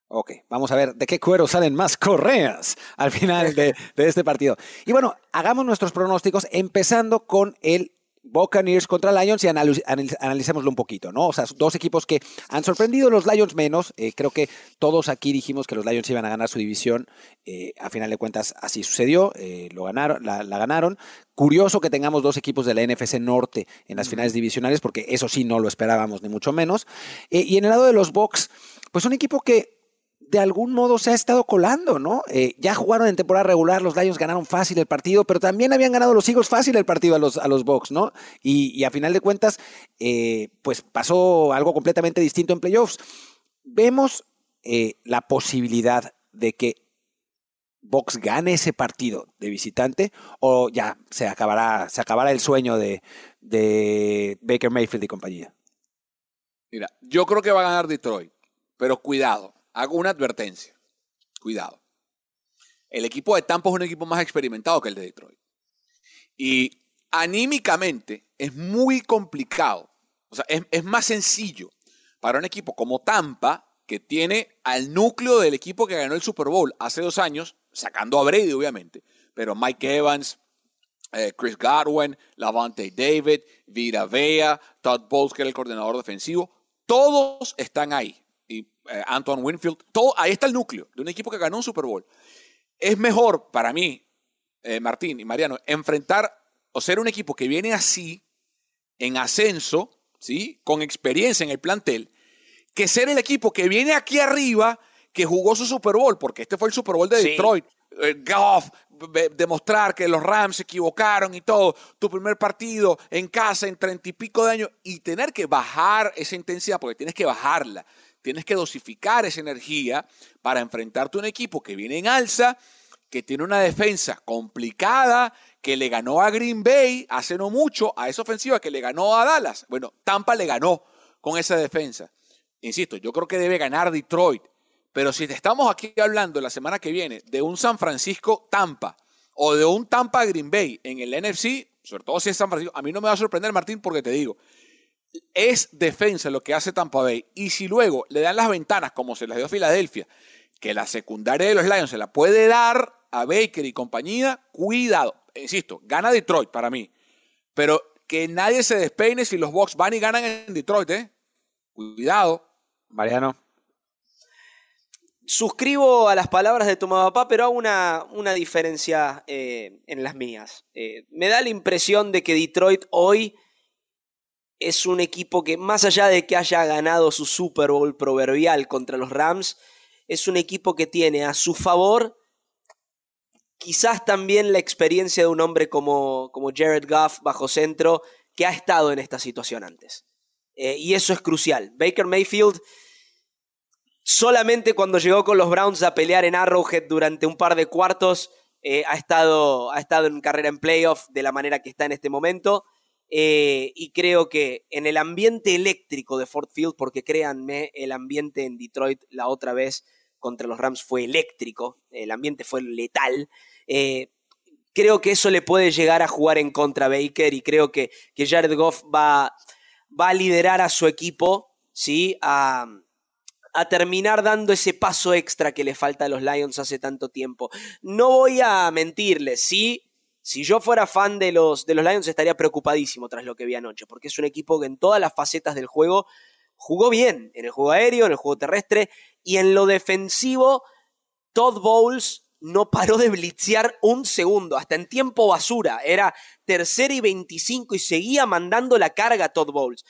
Ok, vamos a ver de qué cuero salen más correas al final de, de este partido. Y bueno, hagamos nuestros pronósticos empezando con el Buccaneers contra Lions y analicémoslo un poquito, ¿no? O sea, dos equipos que han sorprendido, los Lions menos. Eh, creo que todos aquí dijimos que los Lions iban a ganar su división. Eh, a final de cuentas, así sucedió. Eh, lo ganaron, la, ganaron. Curioso que tengamos dos equipos de la NFC Norte en las finales divisionales, porque eso sí no lo esperábamos, ni mucho menos. y en el lado de los Bucks, pues un equipo que de algún modo se ha estado colando, ¿no? Eh, ya jugaron en temporada regular, los Lions ganaron fácil el partido, pero también habían ganado los Eagles fácil el partido a los, a los Bucks, ¿no? Y, a final de cuentas, eh, pues pasó algo completamente distinto en playoffs. Vemos eh, la posibilidad de que Bucks gane ese partido de visitante o ya se acabará, se acabará el sueño de, de Baker Mayfield y compañía. Mira, yo creo que va a ganar Detroit, pero cuidado hago una advertencia. Cuidado. El equipo de Tampa es un equipo más experimentado que el de Detroit. Y anímicamente es muy complicado. O sea, es, más sencillo para un equipo como Tampa, que tiene al núcleo del equipo que ganó el Super Bowl hace dos años, sacando a Brady, obviamente, pero Mike Evans, eh, Chris Godwin, Lavante David, Vita Vea, Todd Bowles, que era el coordinador defensivo, todos están ahí. Eh, Antoine Winfield, todo, ahí está el núcleo de un equipo que ganó un Super Bowl. Es mejor para mí, eh, Martín y Mariano, enfrentar o ser un equipo que viene así, en ascenso, ¿sí? con experiencia en el plantel, que ser el equipo que viene aquí arriba, que jugó su Super Bowl, porque este fue el Super Bowl de Detroit. Eh, Goff, demostrar que los Rams se equivocaron y todo, tu primer partido en casa en treinta y pico de años y tener que bajar esa intensidad, porque tienes que bajarla. Tienes que dosificar esa energía para enfrentarte a un equipo que viene en alza, que tiene una defensa complicada, que le ganó a Green Bay hace no mucho, a esa ofensiva que le ganó a Dallas. Bueno, Tampa le ganó con esa defensa. Insisto, yo creo que debe ganar Detroit. Pero si estamos aquí hablando la semana que viene de un San Francisco-Tampa o de un Tampa-Green Bay en el NFC, sobre todo si es San Francisco, a mí no me va a sorprender, Martín, porque te digo, es defensa lo que hace Tampa Bay. Y si luego le dan las ventanas, como se las dio a Filadelfia, que la secundaria de los Lions se la puede dar a Baker y compañía, cuidado. Insisto, gana Detroit para mí. Pero que nadie se despeine si los Bucks van y ganan en Detroit, ¿eh? Cuidado. Mariano. Suscribo a las palabras de tu papá, pero hago una, una diferencia eh, en las mías. Eh, me da la impresión de que Detroit hoy es un equipo que, más allá de que haya ganado su Super Bowl proverbial contra los Rams, es un equipo que tiene a su favor quizás también la experiencia de un hombre como, como Jared Goff bajo centro, que ha estado en esta situación antes. Eh, y eso es crucial. Baker Mayfield solamente cuando llegó con los Browns a pelear en Arrowhead durante un par de cuartos, eh, ha, estado, ha estado en carrera en playoff de la manera que está en este momento. Eh, y creo que en el ambiente eléctrico de Ford Field, porque créanme, el ambiente en Detroit la otra vez contra los Rams fue eléctrico, el ambiente fue letal. Eh, creo que eso le puede llegar a jugar en contra Baker y creo que, que Jared Goff va, a liderar a su equipo, ¿sí? A terminar dando ese paso extra que le falta a los Lions hace tanto tiempo. No voy a mentirles, sí. Si yo fuera fan de los, de los Lions estaría preocupadísimo tras lo que vi anoche, porque es un equipo que en todas las facetas del juego jugó bien, en el juego aéreo, en el juego terrestre y en lo defensivo, Todd Bowles no paró de blitzear un segundo, hasta en tiempo basura. Era tercera y 25 y seguía mandando la carga a Todd Bowles.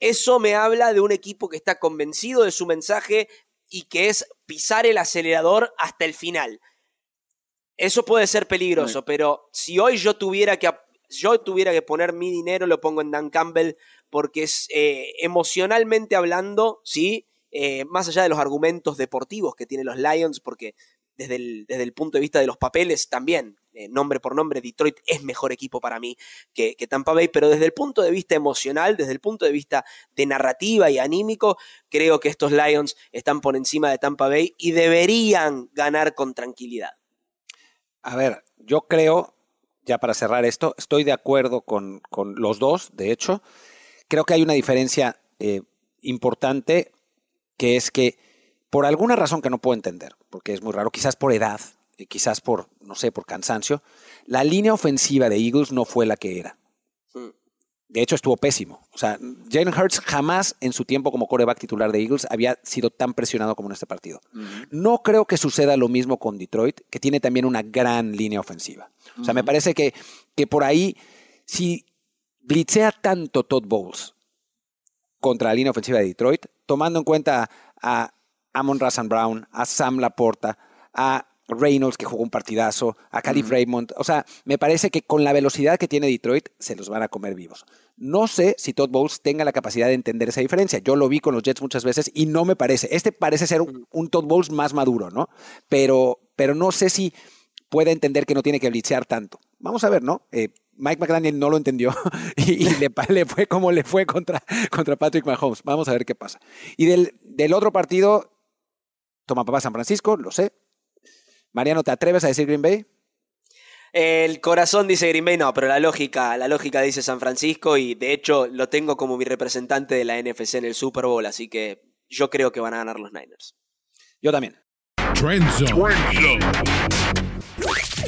Eso me habla de un equipo que está convencido de su mensaje y que es pisar el acelerador hasta el final. Eso puede ser peligroso, pero si hoy yo tuviera que yo tuviera que poner mi dinero, lo pongo en Dan Campbell, porque es eh, emocionalmente hablando, sí, eh, más allá de los argumentos deportivos que tienen los Lions, porque desde el, desde el punto de vista de los papeles también, eh, nombre por nombre, Detroit es mejor equipo para mí que, Tampa Bay, pero desde el punto de vista emocional, desde el punto de vista de narrativa y anímico, creo que estos Lions están por encima de Tampa Bay y deberían ganar con tranquilidad. A ver, yo creo, ya para cerrar esto, estoy de acuerdo con, los dos, de hecho, creo que hay una diferencia eh, importante, que es que por alguna razón que no puedo entender, porque es muy raro, quizás por edad, quizás por, no sé, por cansancio, la línea ofensiva de Eagles no fue la que era. De hecho, estuvo pésimo. O sea, Jalen Hurts jamás en su tiempo como coreback titular de Eagles había sido tan presionado como en este partido. No creo que suceda lo mismo con Detroit, que tiene también una gran línea ofensiva. O sea, me parece que, que por ahí, si blitzea tanto Todd Bowles contra la línea ofensiva de Detroit, tomando en cuenta a Amon Razan Brown, a Sam Laporta, a Reynolds, que jugó un partidazo, a Calif Raymond. O sea, me parece que con la velocidad que tiene Detroit, se los van a comer vivos. No sé si Todd Bowles tenga la capacidad de entender esa diferencia. Yo lo vi con los Jets muchas veces y no me parece. Este parece ser un, Todd Bowles más maduro, ¿no? Pero, pero no sé si puede entender que no tiene que blitzear tanto. Vamos a ver, ¿no? Eh, Mike McDaniel no lo entendió y, le, fue como le fue contra, contra Patrick Mahomes. Vamos a ver qué pasa. Y del, del otro partido, toma papá San Francisco, lo sé, Mariano, ¿te atreves a decir Green Bay? El corazón dice Green Bay, no, pero la lógica, la lógica dice San Francisco y de hecho lo tengo como mi representante de la NFC en el Super Bowl, así que yo creo que van a ganar los Niners. Yo también.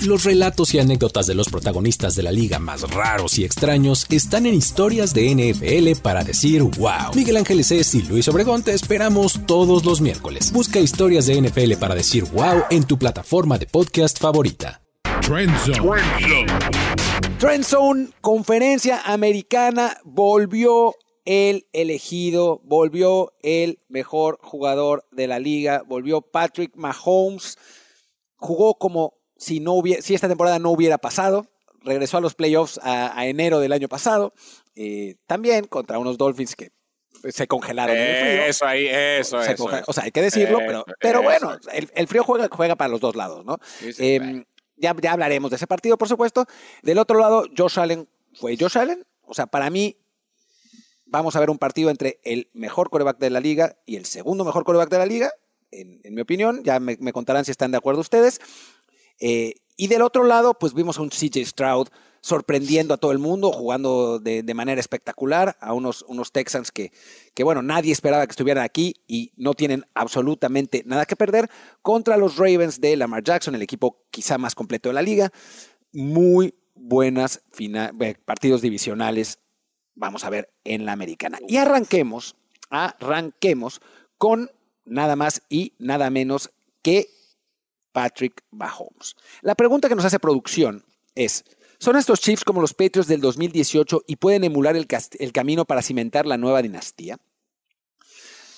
Los relatos y anécdotas de los protagonistas de la liga más raros y extraños están en historias de NFL para decir wow. Miguel Ángeles S. y Luis Obregón te esperamos todos los miércoles. Busca historias de NFL para decir wow en tu plataforma de podcast favorita. Trend Zone. conferencia americana, volvió el elegido, volvió el mejor jugador de la liga, volvió Patrick Mahomes, jugó como si, no hubiera, si esta temporada no hubiera pasado. Regresó a los playoffs a, enero del año pasado. Eh, también contra unos Dolphins que se congelaron. Eso ahí, eso, eso, O sea, hay que decirlo, pero, pero bueno, el, frío juega, juega para los dos lados, ¿no? Em, ya, ya hablaremos de ese partido, por supuesto. Del otro lado, Josh Allen fue Josh Allen. O sea, para mí, vamos a ver un partido entre el mejor coreback de la liga y el segundo mejor coreback de la liga, en, mi opinión. Ya me, me, contarán si están de acuerdo ustedes. Eh, y del otro lado, pues vimos a un CJ Stroud sorprendiendo a todo el mundo, jugando de, manera espectacular a unos, unos Texans que, que, bueno, nadie esperaba que estuvieran aquí y no tienen absolutamente nada que perder contra los Ravens de Lamar Jackson, el equipo quizá más completo de la liga. Muy buenas partidos divisionales vamos a ver en la americana. Y arranquemos, arranquemos con nada más y nada menos que Patrick Mahomes. La pregunta que nos hace producción es, ¿son estos Chiefs como los Patriots del 2018 y pueden emular el, el camino para cimentar la nueva dinastía?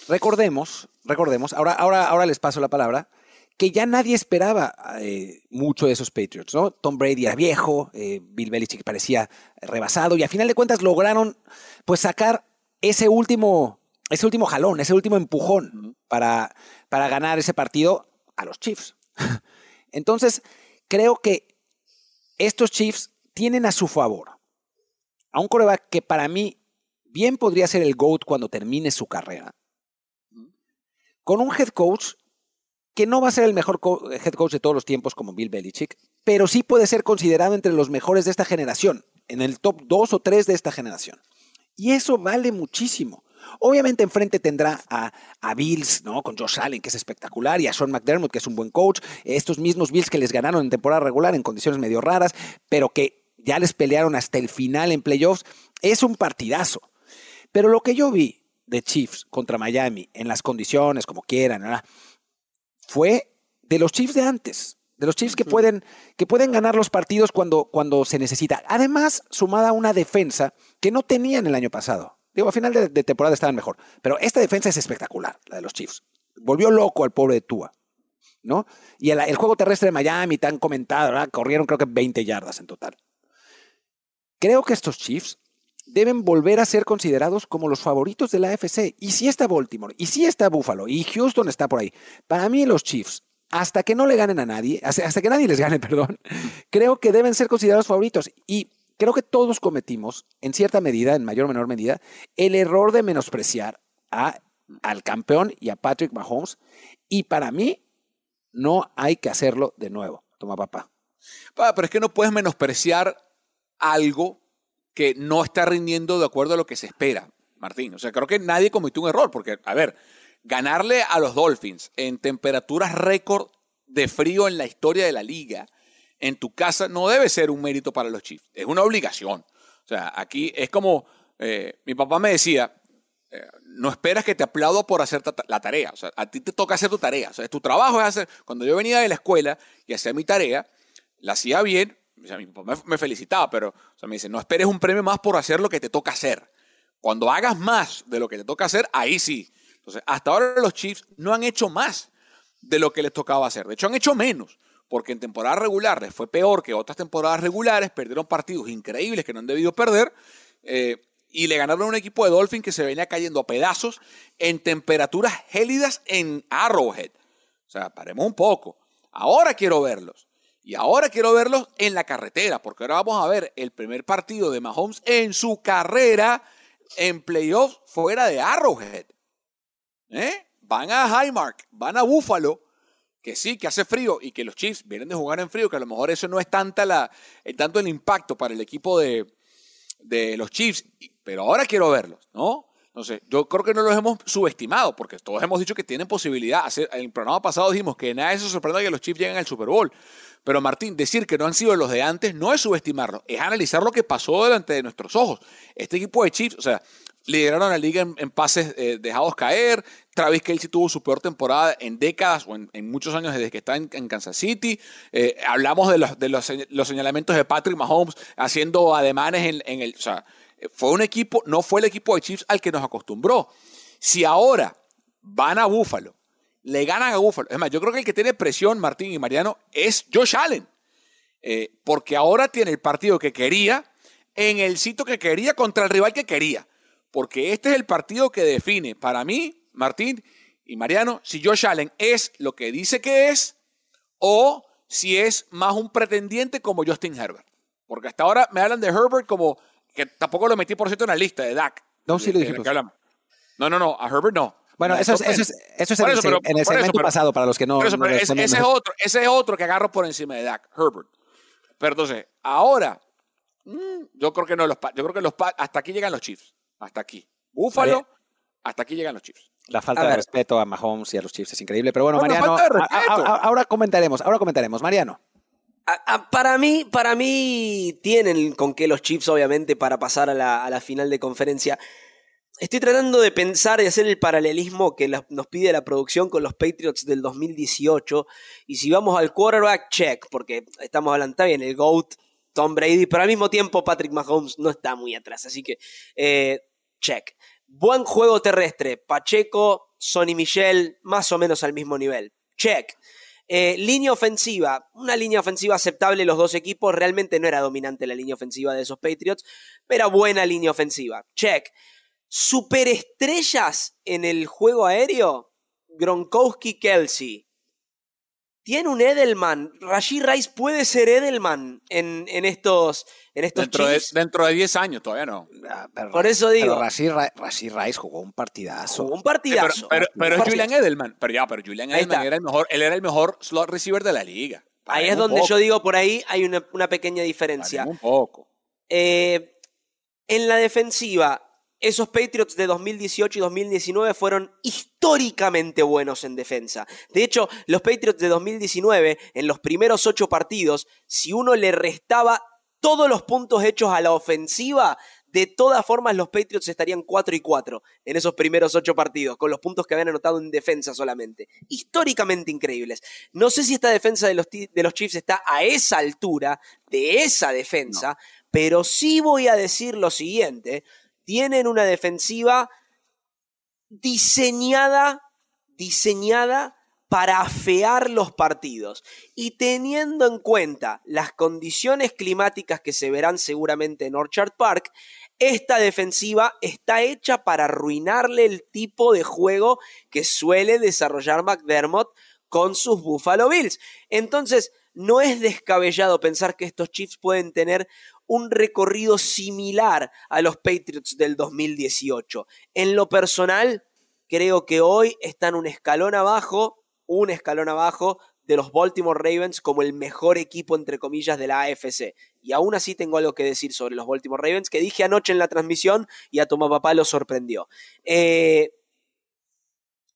Recordemos, recordemos, ahora, ahora, ahora les paso la palabra, que ya nadie esperaba eh, mucho de esos Patriots, ¿no? Tom Brady era viejo, eh, Bill Belichick parecía rebasado y a final de cuentas lograron pues sacar ese último, ese último jalón, ese último empujón para, para ganar ese partido a los Chiefs. Entonces, creo que estos Chiefs tienen a su favor a un coreback que para mí bien podría ser el GOAT cuando termine su carrera, con un head coach que no va a ser el mejor head coach de todos los tiempos como Bill Belichick, pero sí puede ser considerado entre los mejores de esta generación, en el top 2 o 3 de esta generación. Y eso vale muchísimo. Obviamente enfrente tendrá a, a, Bills, ¿no? Con Josh Allen, que es espectacular, y a Sean McDermott, que es un buen coach. Estos mismos Bills que les ganaron en temporada regular en condiciones medio raras, pero que ya les pelearon hasta el final en playoffs. Es un partidazo. Pero lo que yo vi de Chiefs contra Miami, en las condiciones, como quieran, ¿verdad? fue de los Chiefs de antes, de los Chiefs que pueden, que pueden ganar los partidos cuando, cuando se necesita. Además, sumada a una defensa que no tenían el año pasado. Digo, a final de, temporada estaban mejor, pero esta defensa es espectacular, la de los Chiefs. Volvió loco al pobre de Tua, ¿no? Y el, el juego terrestre de Miami, tan comentado, ¿verdad? corrieron creo que 20 yardas en total. Creo que estos Chiefs deben volver a ser considerados como los favoritos de la AFC. Y si está Baltimore, y si está Buffalo, y Houston está por ahí. Para mí los Chiefs, hasta que no le ganen a nadie, hasta que nadie les gane, perdón, creo que deben ser considerados favoritos. Y creo que todos cometimos, en cierta medida, en mayor o menor medida, el error de menospreciar a, al campeón y a Patrick Mahomes. Y para mí, no hay que hacerlo de nuevo. Toma, papá. pero es que no puedes menospreciar algo que no está rindiendo de acuerdo a lo que se espera, Martín. O sea, creo que nadie cometió un error, porque, a ver, ganarle a los Dolphins en temperaturas récord de frío en la historia de la liga, en tu casa, no debe ser un mérito para los Chiefs, es una obligación. O sea, aquí es como, eh, mi papá me decía, eh, no esperas que te aplaudo por hacer la tarea. O sea, a ti te toca hacer tu tarea. O sea, tu trabajo es hacer. Cuando yo venía de la escuela y hacía mi tarea, la hacía bien, o sea, mi papá me, felicitaba, pero me dice, no esperes un premio más por hacer lo que te toca hacer. Cuando hagas más de lo que te toca hacer, ahí sí. Entonces, hasta ahora los Chiefs no han hecho más de lo que les tocaba hacer. De hecho, han hecho menos, porque en temporada regular les fue peor que otras temporadas regulares, perdieron partidos increíbles que no han debido perder, eh, y le ganaron a un equipo de Dolphins que se venía cayendo a pedazos en temperaturas gélidas en Arrowhead. O sea, paremos un poco. Ahora quiero verlos. Y ahora quiero verlos en la carretera, porque ahora vamos a ver el primer partido de Mahomes en su carrera en playoffs fuera de Arrowhead. ¿Eh? Van a Highmark, van a Buffalo, que sí, que hace frío y que los Chiefs vienen de jugar en frío, que a lo mejor eso no es tanta la, tanto el impacto para el equipo de, de los Chiefs, pero ahora quiero verlos, ¿no? Entonces, yo creo que no los hemos subestimado, porque todos hemos dicho que tienen posibilidad. En el programa pasado dijimos que nadie se sorprende que los Chiefs lleguen al Super Bowl. Pero Martín, decir que no han sido los de antes no es subestimarlo, es analizar lo que pasó delante de nuestros ojos. Este equipo de Chiefs, o sea, lideraron la liga en, pases eh, dejados caer. Travis Kelsey tuvo su peor temporada en décadas o en, muchos años desde que está en, Kansas City. Eh, hablamos de, los, señalamientos de Patrick Mahomes haciendo ademanes en, el. O sea, fue un equipo, no fue el equipo de Chiefs al que nos acostumbró. Si ahora van a Buffalo le ganan a Buffalo. Es más, yo creo que el que tiene presión, Martín y Mariano, es Josh Allen. Eh, porque ahora tiene el partido que quería en el sitio que quería contra el rival que quería. Porque este es el partido que define para mí, Martín y Mariano, si Josh Allen es lo que dice que es o si es más un pretendiente como Justin Herbert. Porque hasta ahora me hablan de Herbert como que tampoco lo metí por cierto en la lista de Dak. No, sí lo dijimos. No, no, no, a Herbert no. Bueno, eso es, eso es, eso es en, el, segmento pasado, para los que no. ese, es otro, ese es otro que agarro por encima de Dak, Herbert. Pero entonces, ahora, mm, yo creo que no los yo creo que los hasta aquí llegan los Chiefs. Hasta aquí. Búfalo, hasta aquí llegan los Chiefs. La falta de respeto a Mahomes y a los Chiefs es increíble. Pero bueno, Mariano, ahora comentaremos, ahora comentaremos. Mariano. A- a- para mí, para mí tienen con qué los Chiefs, obviamente, para pasar a la, a la final de conferencia. Estoy tratando de pensar y hacer el paralelismo que la- nos pide la producción con los Patriots del 2018. Y si vamos al quarterback, check, porque estamos hablando, está bien, el GOAT, Tom Brady, pero al mismo tiempo Patrick Mahomes no está muy atrás. Así que, eh, check. Buen juego terrestre, Pacheco, Sonny Michel, más o menos al mismo nivel. Check. Eh, línea ofensiva, una línea ofensiva aceptable los dos equipos, realmente no era dominante la línea ofensiva de esos Patriots, pero buena línea ofensiva. Check. Superestrellas en el juego aéreo, Gronkowski, Kelsey. Tiene un Edelman. Rashid Rice puede ser Edelman en, en estos, en estos Dentro de, dentro de 10 años todavía no. Ah, pero- Por eso digo. Pero Rashid, Ra- Rashid Rice jugó un partidazo. Jugó un pero, partidazo. pero, es Julian. Edelman. Pero ya, pero Julian Edelman era el mejor, él era el mejor slot receiver de la liga. Ahí es donde poco, yo digo, por ahí hay una, una pequeña diferencia. un poco. Eh, en la defensiva, esos Patriots de 2018 y 2019 fueron históricamente buenos en defensa. De hecho, los Patriots de 2019, en los primeros ocho partidos, si uno le restaba todos los puntos hechos a la ofensiva, de todas formas los Patriots estarían 4 y 4 en esos primeros ocho partidos, con los puntos que habían anotado en defensa solamente. Históricamente increíbles. No sé si esta defensa de los, de los Chiefs está a esa altura, de esa defensa, pero sí voy a decir lo siguiente. Tienen una defensiva diseñada, diseñada para afear los partidos. Y teniendo en cuenta las condiciones climáticas que se verán seguramente en Orchard Park, esta defensiva está hecha para arruinarle el tipo de juego que suele desarrollar McDermott con sus Buffalo Bills. Entonces, no es descabellado pensar que estos Chiefs pueden tener un recorrido similar a los Patriots del 2018. En lo personal, creo que hoy están un escalón abajo, un escalón abajo de los Baltimore Ravens como el mejor equipo, entre comillas, de la AFC. Y aún así tengo algo que decir sobre los Baltimore Ravens, que dije anoche en la transmisión y a Toma Papá lo sorprendió. Eh,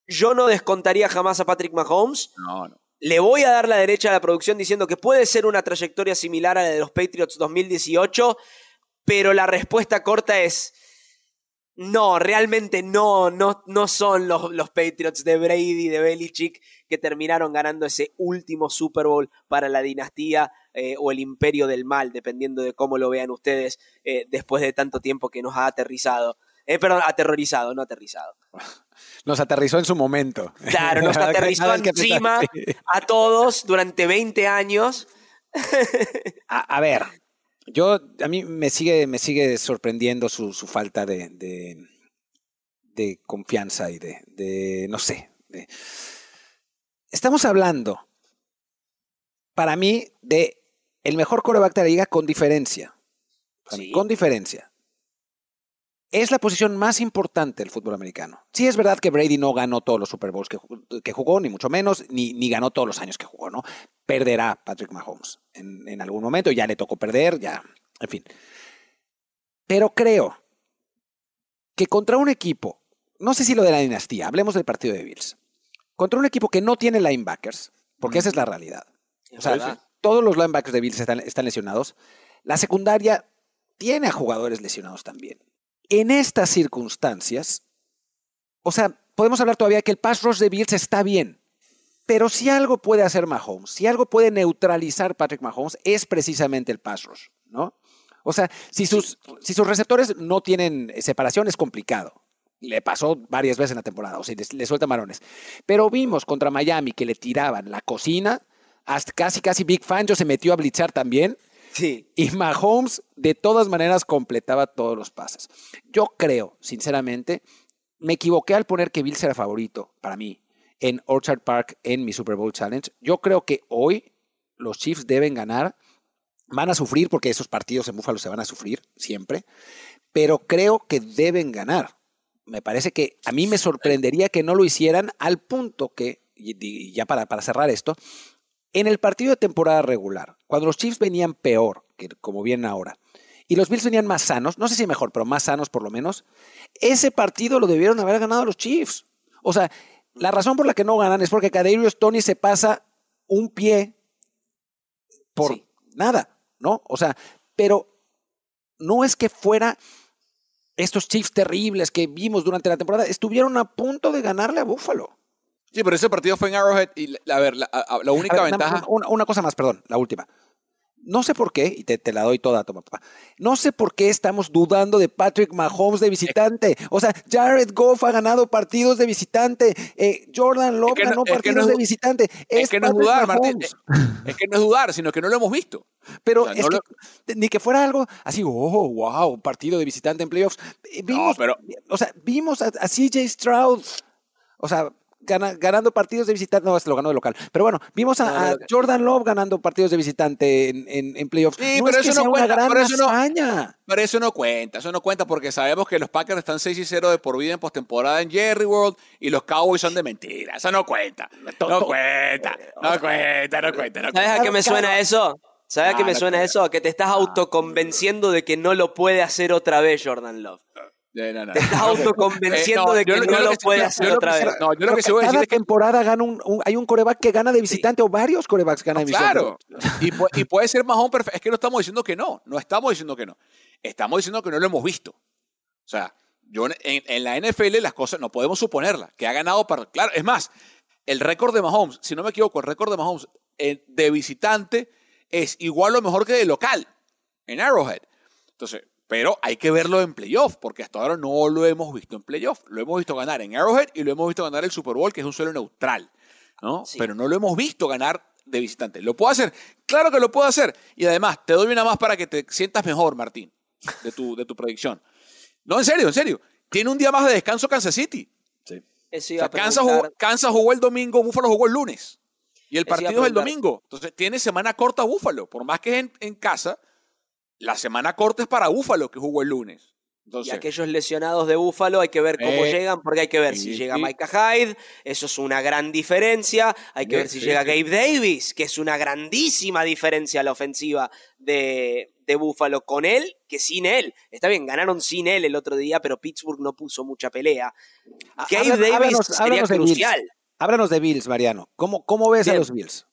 yo no descontaría jamás a Patrick Mahomes. No, no. Le voy a dar la derecha a la producción diciendo que puede ser una trayectoria similar a la de los Patriots 2018, pero la respuesta corta es no, realmente no, no, no son los, los Patriots de Brady, de Belichick, que terminaron ganando ese último Super Bowl para la dinastía eh, o el imperio del mal, dependiendo de cómo lo vean ustedes eh, después de tanto tiempo que nos ha aterrizado. Eh, perdón, aterrorizado, no aterrizado. Nos aterrizó en su momento. Claro, nos aterrizó encima a todos durante 20 años. A, a ver, yo a mí me sigue, me sigue sorprendiendo su, su falta de, de, de confianza y de, de no sé. de- Estamos hablando, para mí, de el mejor coreback de la liga con diferencia. Mí. Con diferencia. Es la posición más importante del fútbol americano. Sí es verdad que Brady no ganó todos los Super Bowls que, ju- que jugó, ni mucho menos, ni, ni ganó todos los años que jugó, ¿no? Perderá Patrick Mahomes en, en algún momento, ya le tocó perder, ya, en fin. Pero creo que contra un equipo, no sé si lo de la dinastía, hablemos del partido de Bills, contra un equipo que no tiene linebackers, porque esa es la realidad. O sea, verdad. todos los linebackers de Bills están, están lesionados. La secundaria tiene a jugadores lesionados también. En estas circunstancias, o sea, podemos hablar todavía que el pass rush de Bills está bien. Pero si algo puede hacer Mahomes, si algo puede neutralizar Patrick Mahomes, es precisamente el pass rush, ¿no? O sea, si sus, si sus receptores no tienen separación, es complicado. Le pasó varias veces en la temporada, o sea, le, le suelta marones. Pero vimos contra Miami que le tiraban la cocina, hasta casi, casi Big Fangio se metió a blitzar también. Sí. Y Mahomes de todas maneras completaba todos los pases. Yo creo, sinceramente, me equivoqué al poner que Bills era favorito para mí en Orchard Park en mi Super Bowl Challenge. Yo creo que hoy los Chiefs deben ganar. Van a sufrir porque esos partidos en Buffalo se van a sufrir siempre, pero creo que deben ganar. Me parece que a mí me sorprendería que no lo hicieran al punto que, y ya para, para cerrar esto, en el partido de temporada regular, cuando los Chiefs venían peor, que como vienen ahora, y los Bills venían más sanos, no sé si mejor, pero más sanos por lo menos, ese partido lo debieron haber ganado los Chiefs. O sea, la razón por la que no ganan es porque Kadarius Tony se pasa un pie por Sí. nada, ¿no? O sea, pero no es que fuera estos Chiefs terribles que vimos durante la temporada, estuvieron a punto de ganarle a Buffalo. Sí, pero ese partido fue en Arrowhead y, la- a ver, la, a- la única A ver, nada ventaja... Una, una cosa más, perdón, la última. No sé por qué, y te, te la doy toda, toma, papá. No sé por qué estamos dudando de Patrick Mahomes de visitante. O sea, Jared Goff ha ganado partidos de visitante. eh, Jordan Love que no- ganó es que no partidos es de visitante. Es, Es, que no es dudar, Martín. Es, que no es dudar, sino que no lo hemos visto. Pero O sea, es no que lo- ni que fuera algo así, oh, wow, partido de visitante en playoffs. Eh, Vimos, pero- o sea, vimos a, a CJ Stroud, o sea, gana- ganando partidos de visitante, no, este lo ganó de local. Pero bueno, vimos a, No, no, a no. Jordan Love ganando partidos de visitante en, en, en playoffs. Sí, no pero es que eso no sea cuenta, una gran pero eso no- hazaña. Pero eso no cuenta, eso no cuenta porque sabemos que los Packers están 6 y 0 de por vida en postemporada en Jerry World y los Cowboys son de mentira. Eso no cuenta. No cuenta, no cuenta, no cuenta. No ¿Sabes cuenta. a qué me suena eso? ¿Sabes a qué Ah, me no suena eso? A que te estás autoconvenciendo de que no lo puede hacer otra vez Jordan Love. Eh, no, no. Te estás autoconvenciendo Eh, no, de que yo no, lo- yo lo lo que- puede hacer yo otra vez. No, yo lo que sí voy a Cada decir es que temporada gana un, un- hay un coreback que gana de visitante o varios corebacks ganan de visitante. Claro. Y, pu- y puede ser Mahomes perfecto. Es que no estamos diciendo que no. No estamos diciendo que no. Estamos diciendo que no lo hemos visto. O sea, yo en, en la NFL las cosas no podemos suponerlas. Que ha ganado para. Claro, es más, el récord de Mahomes, si no me equivoco, el récord de Mahomes eh, de visitante es igual o mejor que de local en Arrowhead. Entonces, pero hay que verlo en playoff, porque hasta ahora no lo hemos visto en playoff. Lo hemos visto ganar en Arrowhead y lo hemos visto ganar el Super Bowl, que es un suelo neutral. ¿no? Sí. Pero no lo hemos visto ganar de visitante. ¿Lo puedo hacer? Claro que lo puedo hacer. Y además, te doy una más para que te sientas mejor, Martín, de tu, de tu predicción. No, en serio, en serio. Tiene un día más de descanso Kansas City. O sea, a Kansas, jugó, Kansas jugó el domingo, Búfalo jugó el lunes. Y el partido es el domingo. Entonces tiene semana corta Búfalo. Por más que es en, en casa, la semana corta es para Búfalo, que jugó el lunes. Y aquellos lesionados de Búfalo hay que ver cómo Eh, llegan, porque hay que ver sí, si llega sí. Micah Hyde, eso es una gran diferencia. Hay que Sí, ver si sí, llega sí. Gabe Davis, que es una grandísima diferencia a la ofensiva de, de Búfalo con él que sin él. Está bien, ganaron sin él el otro día, pero Pittsburgh no puso mucha pelea. Ah, Gabe háblanos- Davis háblanos- sería háblanos de Bills. crucial. Háblanos de Bills, Mariano. ¿Cómo, cómo ves a los Bills?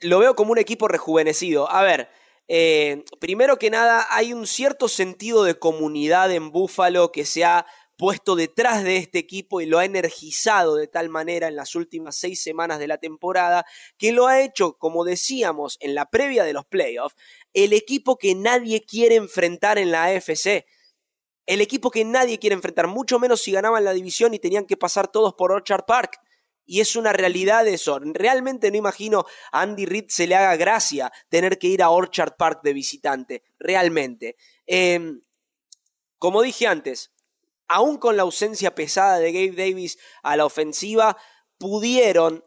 lo veo como un equipo rejuvenecido. A ver, eh, primero que nada, hay un cierto sentido de comunidad en Búfalo que se ha puesto detrás de este equipo y lo ha energizado de tal manera en las últimas seis semanas de la temporada que lo ha hecho, como decíamos en la previa de los playoffs, el equipo que nadie quiere enfrentar en la AFC. El equipo que nadie quiere enfrentar, mucho menos si ganaban la división y tenían que pasar todos por Orchard Park. Y es una realidad eso. Realmente no imagino a Andy Reid se le haga gracia tener que ir a Orchard Park de visitante. Realmente. Eh, como dije antes, aún con la ausencia pesada de Gabe Davis a la ofensiva, pudieron,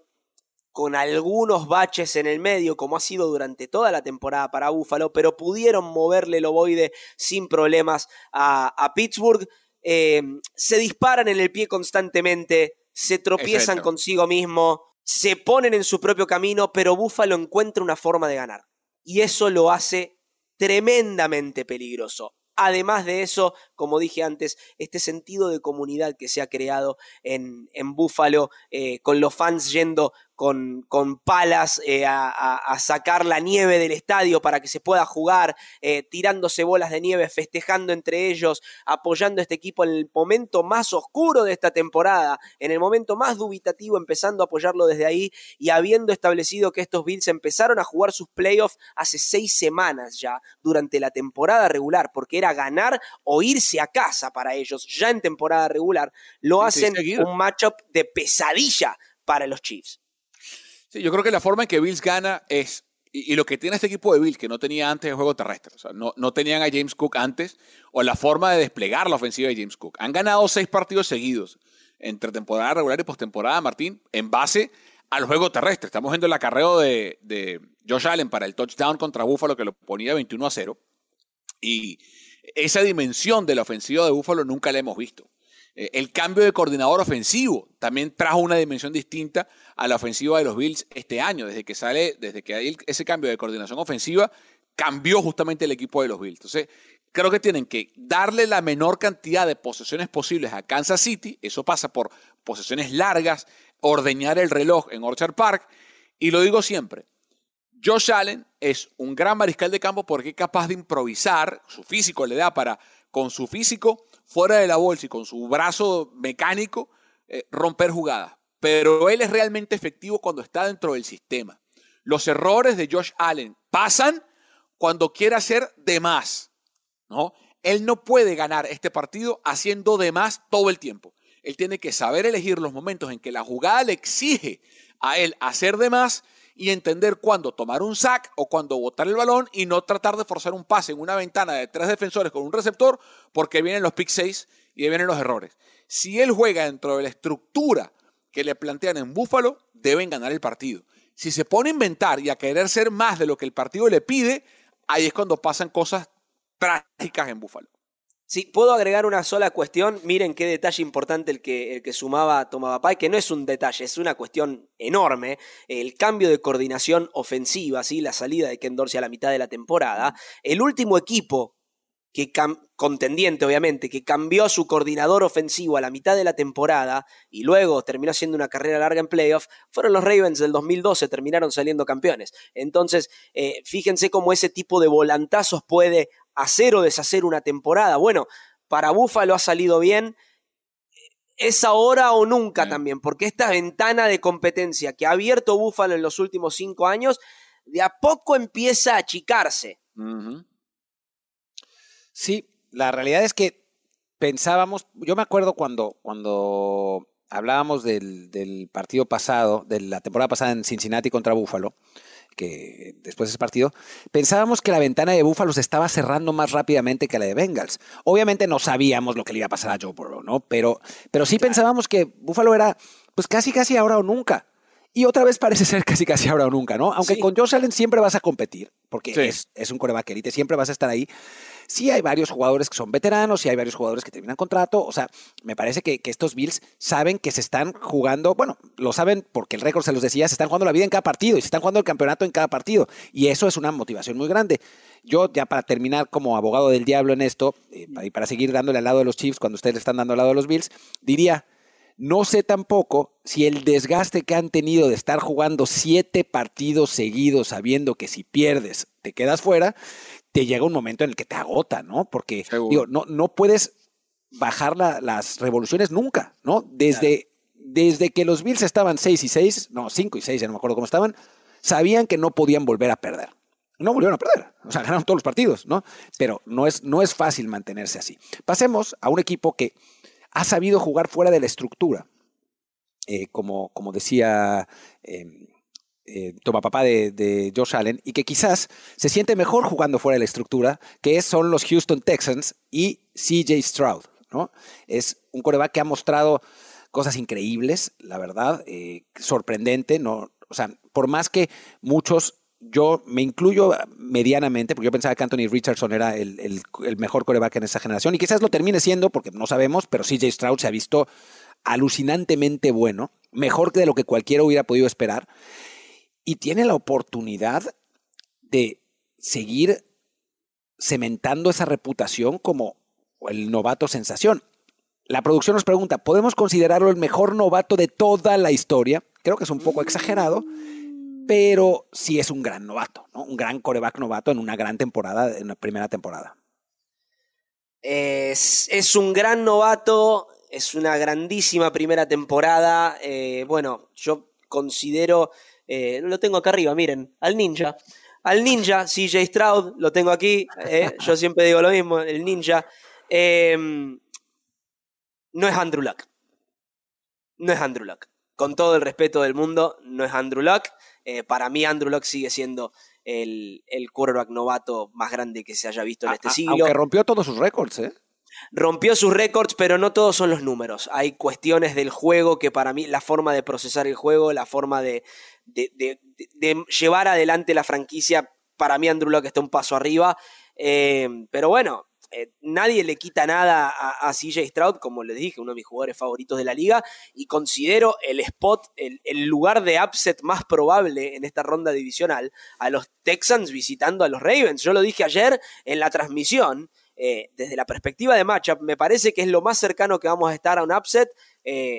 con algunos baches en el medio, como ha sido durante toda la temporada para Buffalo, pero pudieron moverle el ovoide sin problemas a, Pittsburgh. Eh, se disparan en el pie constantemente, se tropiezan Exacto. consigo mismo, se ponen en su propio camino, pero Buffalo encuentra una forma de ganar. Y eso lo hace tremendamente peligroso. Además de eso, como dije antes, este sentido de comunidad que se ha creado en, en Búfalo, eh, con los fans yendo con, con palas eh, a, sacar la nieve del estadio para que se pueda jugar, eh, tirándose bolas de nieve, festejando entre ellos, apoyando a este equipo en el momento más oscuro de esta temporada, en el momento más dubitativo, empezando a apoyarlo desde ahí y habiendo establecido que estos Bills empezaron a jugar sus playoffs hace seis semanas ya, durante la temporada regular, porque era ganar o irse a casa para ellos ya en temporada regular, lo hacen un matchup de pesadilla para los Chiefs. Sí, yo creo que la forma en que Bills gana es, y, y lo que tiene este equipo de Bills, que no tenía antes el juego terrestre, o sea, no, no tenían a James Cook antes, o la forma de desplegar la ofensiva de James Cook. Han ganado seis partidos seguidos entre temporada regular y postemporada, Martín, en base al juego terrestre. Estamos viendo el acarreo de, de Josh Allen para el touchdown contra Buffalo, que lo ponía 21 a 0. Y esa dimensión de la ofensiva de Buffalo nunca la hemos visto. Eh, El cambio de coordinador ofensivo también trajo una dimensión distinta a la ofensiva de los Bills este año. Desde que sale, desde que hay ese cambio de coordinación ofensiva, cambió justamente el equipo de los Bills. Entonces, creo que tienen que darle la menor cantidad de posesiones posibles a Kansas City. Eso pasa por posesiones largas, ordeñar el reloj en Orchard Park. Y lo digo siempre, Josh Allen es un gran mariscal de campo porque es capaz de improvisar, su físico le da para, con su físico fuera de la bolsa y con su brazo mecánico, eh, romper jugadas. Pero él es realmente efectivo cuando está dentro del sistema. Los errores de Josh Allen pasan cuando quiere hacer de más. ¿no? Él no puede ganar este partido haciendo de más todo el tiempo. Él tiene que saber elegir los momentos en que la jugada le exige a él hacer de más y entender cuándo tomar un sack o cuándo botar el balón y no tratar de forzar un pase en una ventana de tres defensores con un receptor porque vienen los pick 6 y vienen los errores. Si él juega dentro de la estructura que le plantean en Búfalo, deben ganar el partido. Si se pone a inventar y a querer ser más de lo que el partido le pide, ahí es cuando pasan cosas trágicas en Búfalo. Sí, puedo agregar una sola cuestión. Miren qué detalle importante el que, el que sumaba que no es un detalle, es una cuestión enorme. El cambio de coordinación ofensiva, ¿sí? la salida de Ken Dorsey a la mitad de la temporada. El último equipo que contendiente, obviamente, que cambió su coordinador ofensivo a la mitad de la temporada y luego terminó haciendo una carrera larga en playoff, fueron los Ravens del 2012, terminaron saliendo campeones. Entonces, eh, fíjense cómo ese tipo de volantazos puede hacer o deshacer una temporada. Bueno, para Buffalo ha salido bien. Es ahora o nunca mm. también, porque esta ventana de competencia que ha abierto Buffalo en los últimos cinco años, de a poco empieza a achicarse. Sí, la realidad es que pensábamos, yo me acuerdo cuando, cuando hablábamos del, del partido pasado, de la temporada pasada en Cincinnati contra Buffalo, que después de ese partido, pensábamos que la ventana de Búfalo se estaba cerrando más rápidamente que la de Bengals. Obviamente no sabíamos lo que le iba a pasar a Joe Burrow, ¿no? Pero, pero sí pensábamos que Búfalo era pues casi casi ahora o nunca. Y otra vez parece ser casi casi ahora o nunca, ¿no? Aunque con Josh Allen siempre vas a competir, porque es, es, un coreback elite, siempre vas a estar ahí. Sí hay varios jugadores que son veteranos, sí hay varios jugadores que terminan contrato. O sea, me parece que, estos Bills saben que se están jugando, bueno, lo saben porque el récord se los decía, se están jugando la vida en cada partido y se están jugando el campeonato en cada partido. Y eso es una motivación muy grande. Yo ya para terminar como abogado del diablo en esto, eh, y para seguir dándole al lado de los Chiefs cuando ustedes le están dando al lado de los Bills, diría, no sé tampoco si el desgaste que han tenido de estar jugando siete partidos seguidos sabiendo que si pierdes te quedas fuera, te llega un momento en el que te agota, ¿no? Porque digo, no, no puedes bajar las revoluciones nunca, ¿no? Desde, desde que los Bills estaban 6 y 6, no, 5 y 6, ya no me acuerdo cómo estaban, sabían que no podían volver a perder. No volvieron a perder, o sea, ganaron todos los partidos, ¿no? Pero no es, no es fácil mantenerse así. Pasemos a un equipo que ha sabido jugar fuera de la estructura. Eh, como, como decía em, eh, toma papá de, Josh Allen y que quizás se siente mejor jugando fuera de la estructura, que son los Houston Texans y CJ Stroud. ¿no? Es un coreback que ha mostrado cosas increíbles, la verdad, eh, sorprendente. ¿no? O sea, por más que muchos yo me incluyo medianamente, porque yo pensaba que Anthony Richardson era el, el, mejor coreback en esa generación, y quizás lo termine siendo, porque no sabemos, pero CJ Stroud se ha visto alucinantemente bueno, mejor que de lo que cualquiera hubiera podido esperar y tiene la oportunidad de seguir cementando esa reputación como el novato sensación. La producción nos pregunta, ¿podemos considerarlo el mejor novato de toda la historia? Creo que es un poco exagerado, pero sí es un gran novato, ¿no? un gran coreback novato en una gran temporada, en la primera temporada. Es, es un gran novato, es una grandísima primera temporada. Eh, bueno, yo considero eh, lo tengo acá arriba, miren, al ninja. Al ninja, CJ Stroud, lo tengo aquí. Eh, yo siempre digo lo mismo, el ninja. Em, no es Andrew Luck. No es Andrew Luck. Con todo el respeto del mundo, no es Andrew Luck. Eh, para mí, Andrew Luck sigue siendo el, el quarterback novato más grande que se haya visto en este siglo. Aunque rompió todos sus récords, ¿eh? rompió sus récords, pero no todos son los números. Hay cuestiones del juego que para mí, la forma de procesar el juego, la forma de, de, llevar adelante la franquicia, para mí Andrew Locke está un paso arriba. Eh, pero bueno, eh, nadie le quita nada a, CJ Stroud, como les dije, uno de mis jugadores favoritos de la liga, y considero el spot, el, lugar de upset más probable en esta ronda divisional, a los Texans visitando a los Ravens. Yo lo dije ayer en la transmisión, eh, desde la perspectiva de matchup, me parece que es lo más cercano que vamos a estar a un upset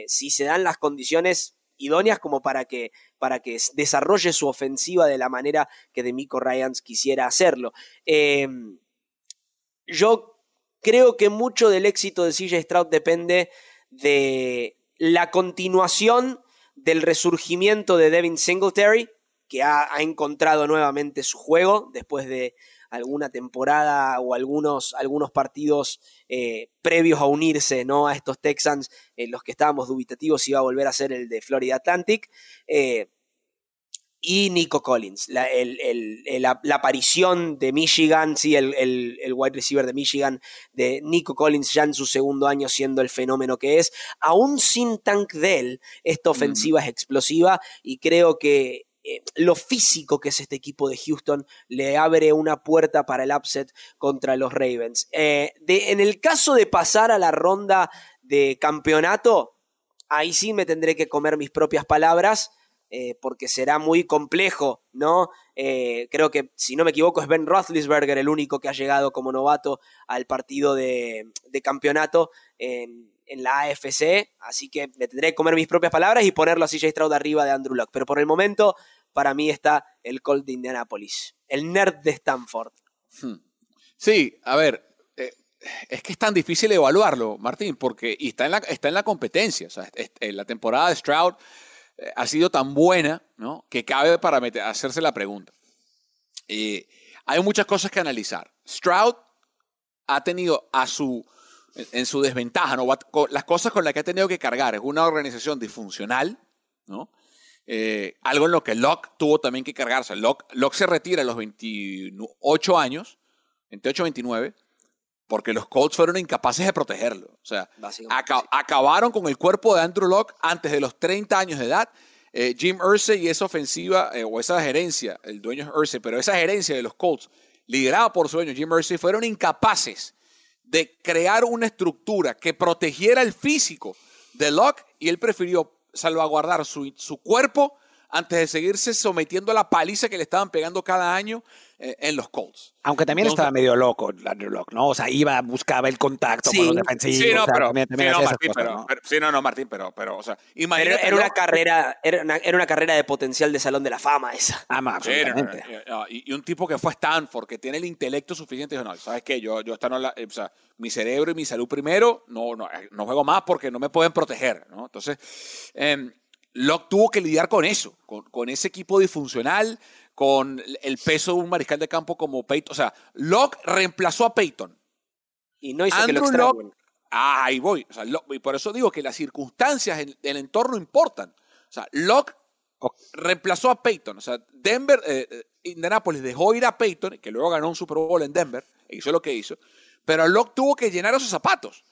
si se dan las condiciones idóneas como para que, para que desarrolle su ofensiva de la manera que Demico Ryans quisiera hacerlo. Em, yo creo que mucho del éxito de CJ Stroud depende de la continuación del resurgimiento de Devin Singletary, que ha, encontrado nuevamente su juego después de alguna temporada o algunos, algunos partidos eh, previos a unirse ¿no? a estos Texans, en los que estábamos dubitativos si iba a volver a ser el de Florida Atlantic. Eh, y Nico Collins, la, aparición de Michigan, sí, el, wide receiver de Michigan, de Nico Collins ya en su segundo año siendo el fenómeno que es. Aún sin Tank Dell, esta ofensiva es explosiva y creo que eh, lo físico que es este equipo de Houston le abre una puerta para el upset contra los Ravens. Eh, en el caso de pasar a la ronda de campeonato, ahí sí me tendré que comer mis propias palabras. Eh, porque será muy complejo, ¿no? creo que, si no me equivoco, es Ben Roethlisberger el único que ha llegado como novato al partido de, campeonato en, la AFC, así que me tendré que comer mis propias palabras y ponerlo a CJ Stroud arriba de Andrew Locke, pero por el momento para mí está el Colt de Indianapolis, el nerd de Stanford. Hmm. Sí, a ver, eh, es que es tan difícil evaluarlo, Martín, porque está, en la, está en la competencia. Eh, la temporada de Stroud eh, ha sido tan buena ¿no? que cabe para hacerse la pregunta. hay muchas cosas que analizar. Stroud ha tenido a su, en su desventaja, ¿no? las cosas con las que ha tenido que cargar. Es una organización disfuncional, ¿no? Eh, algo en lo que Locke tuvo también que cargarse. Locke, Locke se retira a los 28 años, 28, 29, porque los Colts fueron incapaces de protegerlo. O sea, acabaron con el cuerpo de Andrew Locke antes de los 30 años de edad. Eh, Jim Irsay y esa ofensiva, eh, o esa gerencia, el dueño es Irsay, pero esa gerencia de los Colts, liderada por su dueño Jim Irsay, fueron incapaces de crear una estructura que protegiera el físico de Locke y él prefirió salvaguardar su, su cuerpo antes de seguirse sometiendo a la paliza que le estaban pegando cada año eh, en los Colts. Aunque también estaba medio loco Andrew Locke, ¿no? O sea, iba, buscaba el contacto con los defensivos. Sí, no, pero, sí, no, Martín, pero, pero, o sea, imagínate. Era, una carrera, era una, era una, carrera de potencial de Salón de la Fama esa. Ah, absolutamente. y, un tipo que fue a Stanford, que tiene el intelecto suficiente, dijo, no, ¿sabes qué? Yo, yo esta no la, o sea, mi cerebro y mi salud primero, no, no, no juego más porque no me pueden proteger, ¿no? Entonces, eh, Locke tuvo que lidiar con eso, con, ese equipo disfuncional, con el peso de un mariscal de campo como Peyton. O sea, Locke reemplazó a Peyton. Y no hizo que lo Locke, ah, ahí voy. y por eso digo que las circunstancias del entorno importan. O sea, Locke reemplazó a Peyton. O sea, Denver, eh, eh, Indianapolis dejó ir a Peyton, que luego ganó un Super Bowl en Denver, e hizo lo que hizo. Pero Locke tuvo que llenar esos zapatos.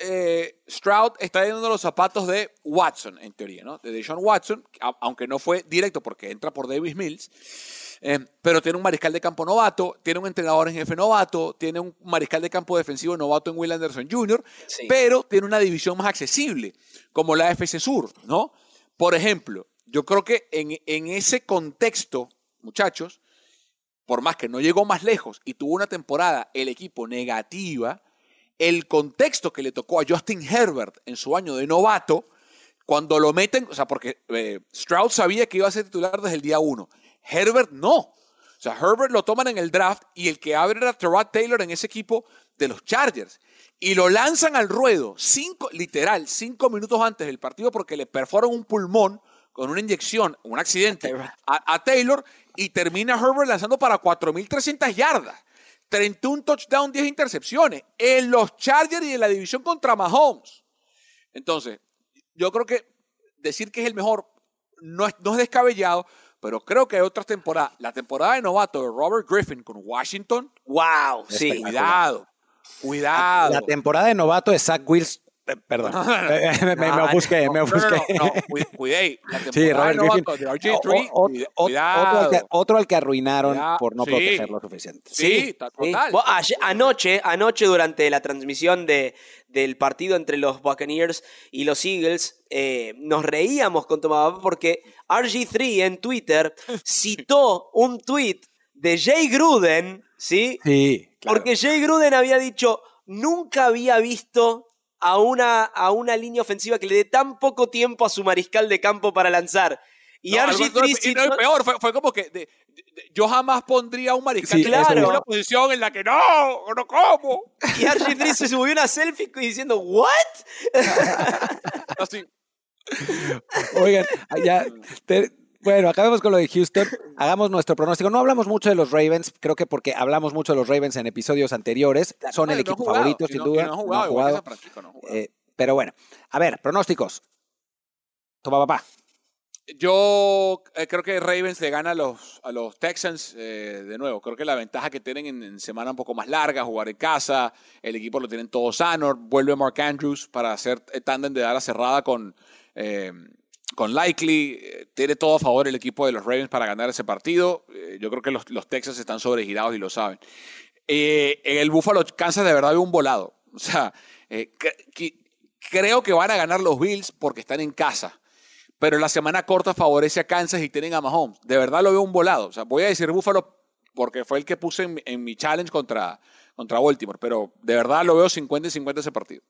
Eh, Stroud está llenando los zapatos de Watson, en teoría, ¿no? De Deshaun Watson, aunque no fue directo porque entra por Davis Mills. Eh, pero tiene un mariscal de campo novato, tiene un entrenador en jefe novato, tiene un mariscal de campo defensivo novato en Will Anderson Jr., pero tiene una división más accesible, como la FC Sur, ¿no? Por ejemplo, yo creo que en, en ese contexto, muchachos, por más que no llegó más lejos y tuvo una temporada el equipo negativa, el contexto que le tocó a Justin Herbert en su año de novato, cuando lo meten, o sea, porque eh, Stroud sabía que iba a ser titular desde el día uno. Herbert no. O sea, Herbert lo toman en el draft y el que abre era Terrell Taylor en ese equipo de los Chargers. Y lo lanzan al ruedo, cinco, literal, cinco minutos antes del partido porque le perforan un pulmón con una inyección, un accidente a, a Taylor y termina Herbert lanzando para 4.300 yardas. 31 touchdowns, 10 intercepciones en los Chargers y en la división contra Mahomes. Entonces, yo creo que decir que es el mejor no es, no es descabellado, pero creo que hay otras temporadas. La temporada de novato de Robert Griffin con Washington. ¡Wow! Sí. Cuidado. Cuidado. La temporada de novato de Zach Wills perdón, me, me, ofusqué, me ofusqué. No, cuidé. Sí, Robert Griffin. otro, al que, arruinaron por no protegerlo suficiente. Sí, total. Anoche, anoche durante la transmisión de, del partido entre los Buccaneers y los Eagles, eh, nos reíamos con Tomaba porque RG3 en Twitter citó un tweet de Jay Gruden, ¿sí? Sí. Porque Jay Gruden había dicho, nunca había visto a una, a una línea ofensiva que le dé tan poco tiempo a su mariscal de campo para lanzar. Y No, RG3 algo- no, si y no, no- peor, fue, fue como que de- de- de- yo jamás pondría a un mariscal Sí, de campo claro. en una posición en la que no, no como. y RG3 se subió una selfie diciendo, ¿what? Así. Oigan, ya, te- bueno, acabemos con lo de Houston. Hagamos nuestro pronóstico. No hablamos mucho de los Ravens, creo que porque hablamos mucho de los Ravens en episodios anteriores. Son el no equipo favorito, si sin duda. Eh, pero bueno, a ver, pronósticos. Toma, papá. Yo eh, creo que Ravens le gana a los, a los Texans eh, de nuevo. Creo que la ventaja que tienen en, en semana un poco más larga, jugar en casa, el equipo lo tienen todo sano. Vuelve Mark Andrews para hacer tándem de ala cerrada con, eh, con Likely. Eh, Tiene todo a favor el equipo de los Ravens para ganar ese partido. Eh, yo creo que los, los Texans están sobregirados y lo saben. Eh, en el Buffalo, Kansas de verdad veo un volado. O sea, creo que van a ganar los Bills porque están en casa pero la semana corta favorece a Kansas y tienen a Mahomes. De verdad lo veo un volado. O sea, voy a decir Buffalo porque fue el que puse en, en mi challenge contra, contra Baltimore, pero de verdad lo veo 50 y 50 ese partido.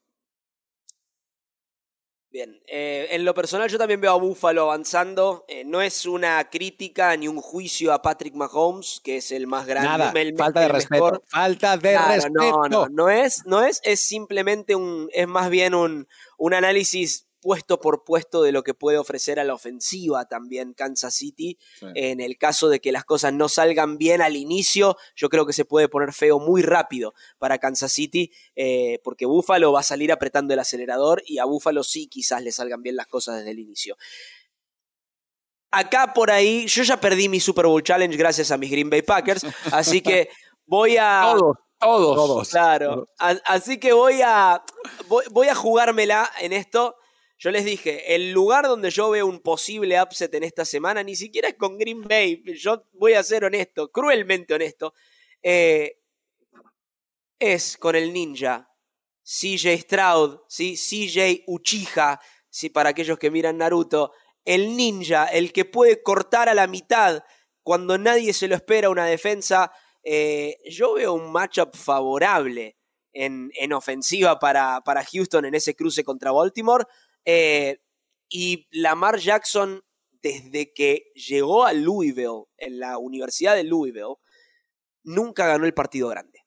Bien, eh, en lo personal yo también veo a Buffalo avanzando. Eh, no es una crítica ni un juicio a Patrick Mahomes, que es el más grande. Nada, el- falta de respeto. Falta de Claro, respeto. No, no, no es, no es, es simplemente un, es más bien un, un análisis puesto por puesto de lo que puede ofrecer a la ofensiva también Kansas City. Sí. En el caso de que las cosas no salgan bien al inicio, yo creo que se puede poner feo muy rápido para Kansas City, eh, porque Buffalo va a salir apretando el acelerador y a Buffalo sí quizás le salgan bien las cosas desde el inicio. Acá por ahí, yo ya perdí mi Super Bowl Challenge gracias a mis Green Bay Packers, así que voy a... Todos, todos. Todos. Claro. A- Así que voy a, voy, voy a jugármela en esto. Yo les dije, el lugar donde yo veo un posible upset en esta semana ni siquiera es con Green Bay. Yo voy a ser honesto, cruelmente honesto. eh, es con el ninja. CJ Stroud, ¿sí? CJ Uchiha, ¿sí? para aquellos que miran Naruto. El ninja, el que puede cortar a la mitad cuando nadie se lo espera una defensa. eh, yo veo un matchup favorable en, en ofensiva para, para Houston en ese cruce contra Baltimore. Eh, y Lamar Jackson, desde que llegó a Louisville, en la Universidad de Louisville, nunca ganó el partido grande.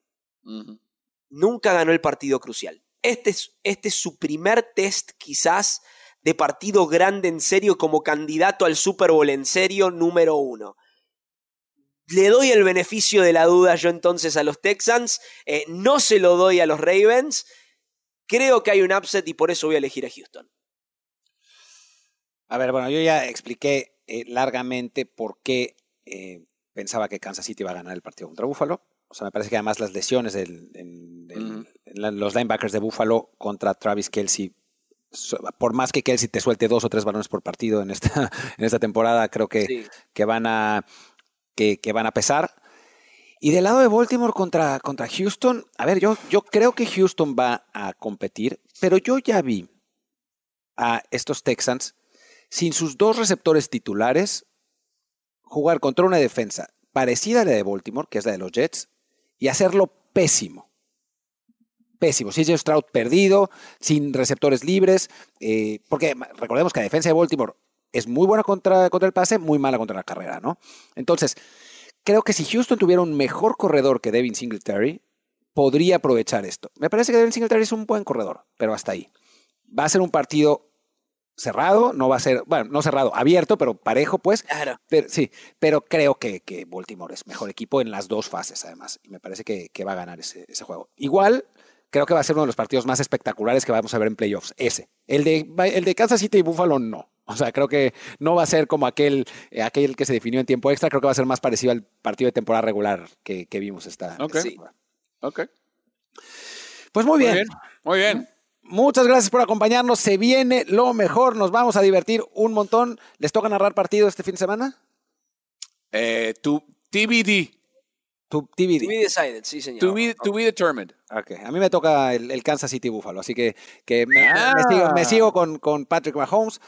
Nunca ganó el partido crucial. Este es, este es su primer test, quizás, de partido grande en serio como candidato al Super Bowl en serio número uno. Le doy el beneficio de la duda yo entonces a los Texans, eh, no se lo doy a los Ravens. Creo que hay un upset y por eso voy a elegir a Houston. A ver, bueno, yo ya expliqué eh, largamente por qué eh, pensaba que Kansas City iba a ganar el partido contra Buffalo. O sea, me parece que además las lesiones del- en- del- los linebackers de Buffalo contra Travis Kelsey, por más que Kelsey te suelte dos o tres balones por partido en esta, en esta temporada, creo que, Sí. que van a que, que van a pesar. Y del lado de Baltimore contra, contra Houston, a ver, yo, yo creo que Houston va a competir, pero yo ya vi a estos Texans sin sus dos receptores titulares jugar contra una defensa parecida a la de Baltimore, que es la de los Jets, y hacerlo pésimo. Pésimo. CJ Stroud perdido, sin receptores libres, eh, porque recordemos que la defensa de Baltimore es muy buena contra, contra el pase, muy mala contra la carrera, ¿no? Entonces, creo que si Houston tuviera un mejor corredor que Devin Singletary, podría aprovechar esto. Me parece que Devin Singletary es un buen corredor, pero hasta ahí. Va a ser un partido cerrado, no va a ser, bueno, no cerrado, abierto, pero parejo, pues. Claro. Pero, sí, pero creo que, que Baltimore es mejor equipo en las dos fases, además. Y me parece que, que va a ganar ese, ese juego. Igual, creo que va a ser uno de los partidos más espectaculares que vamos a ver en playoffs. Ese. El de, el de Kansas City y Buffalo, no. O sea, creo que no va a ser como aquel, eh, aquel que se definió en tiempo extra. Creo que va a ser más parecido al partido de temporada regular que, que vimos esta, Ok. Ok. Pues muy Muy bien. bien. Muy bien. Muchas gracias por acompañarnos. Se viene lo mejor. Nos vamos a divertir un montón. ¿Les toca narrar partido este fin de semana? Eh, tu TBD. Tu To TBD. be decided, sí, señor. To be, to be determined. Ok, a mí me toca el, el Kansas City Buffalo, así que, que me, me- Ah. me sigo, me sigo con, con Patrick Mahomes.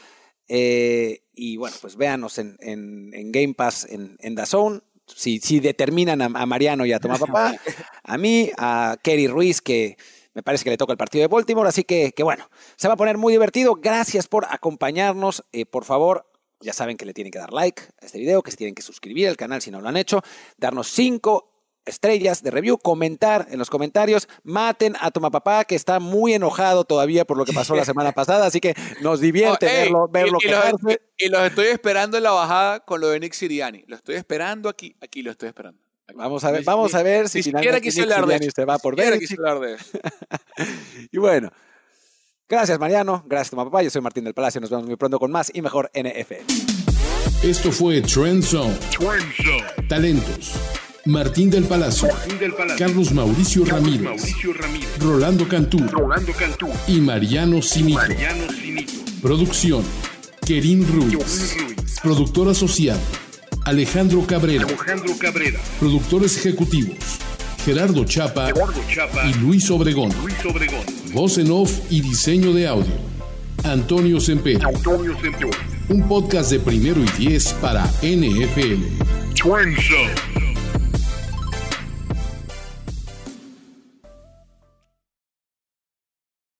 eh, y bueno, pues véanos en, en- en Game Pass en, en DAZN. Si, si determinan a, a Mariano y a Tomás Papá, a mí, a Kerry Ruiz, que me parece que le toca el partido de Baltimore. Así que, que bueno, se va a poner muy divertido. Gracias por acompañarnos. Eh, por favor, ya saben que le tienen que dar like a este video, que se tienen que suscribir al canal si no lo han hecho, darnos cinco estrellas de review, comentar en los comentarios, maten a Toma Papá, que está muy enojado todavía por lo que pasó la semana pasada, así que nos divierte Oh, ey, verlo, verlo y, y los, y los estoy esperando en la bajada con lo de Nick Siriani. Lo estoy esperando aquí, aquí lo estoy esperando. Vamos a ver, Ni- vamos a ver si siquiera finalmente quise Nick Sirianni se va por ver. Y bueno, gracias Mariano, gracias Toma Papá, yo soy Martín del Palacio, nos vemos muy pronto con más y mejor NFL. Esto fue Trend Zone. Talentos. Martín del Palacio. Carlos Mauricio Ramírez. Rolando Cantú. Y Mariano Cinito. Producción. Kerim Ruiz. Productor asociado. Alejandro Cabrera. Productores ejecutivos. Gerardo Chapa y Luis Obregón. Voz en off y diseño de audio. Antonio Sempere. Un podcast de primero y diez para NFL. Trend.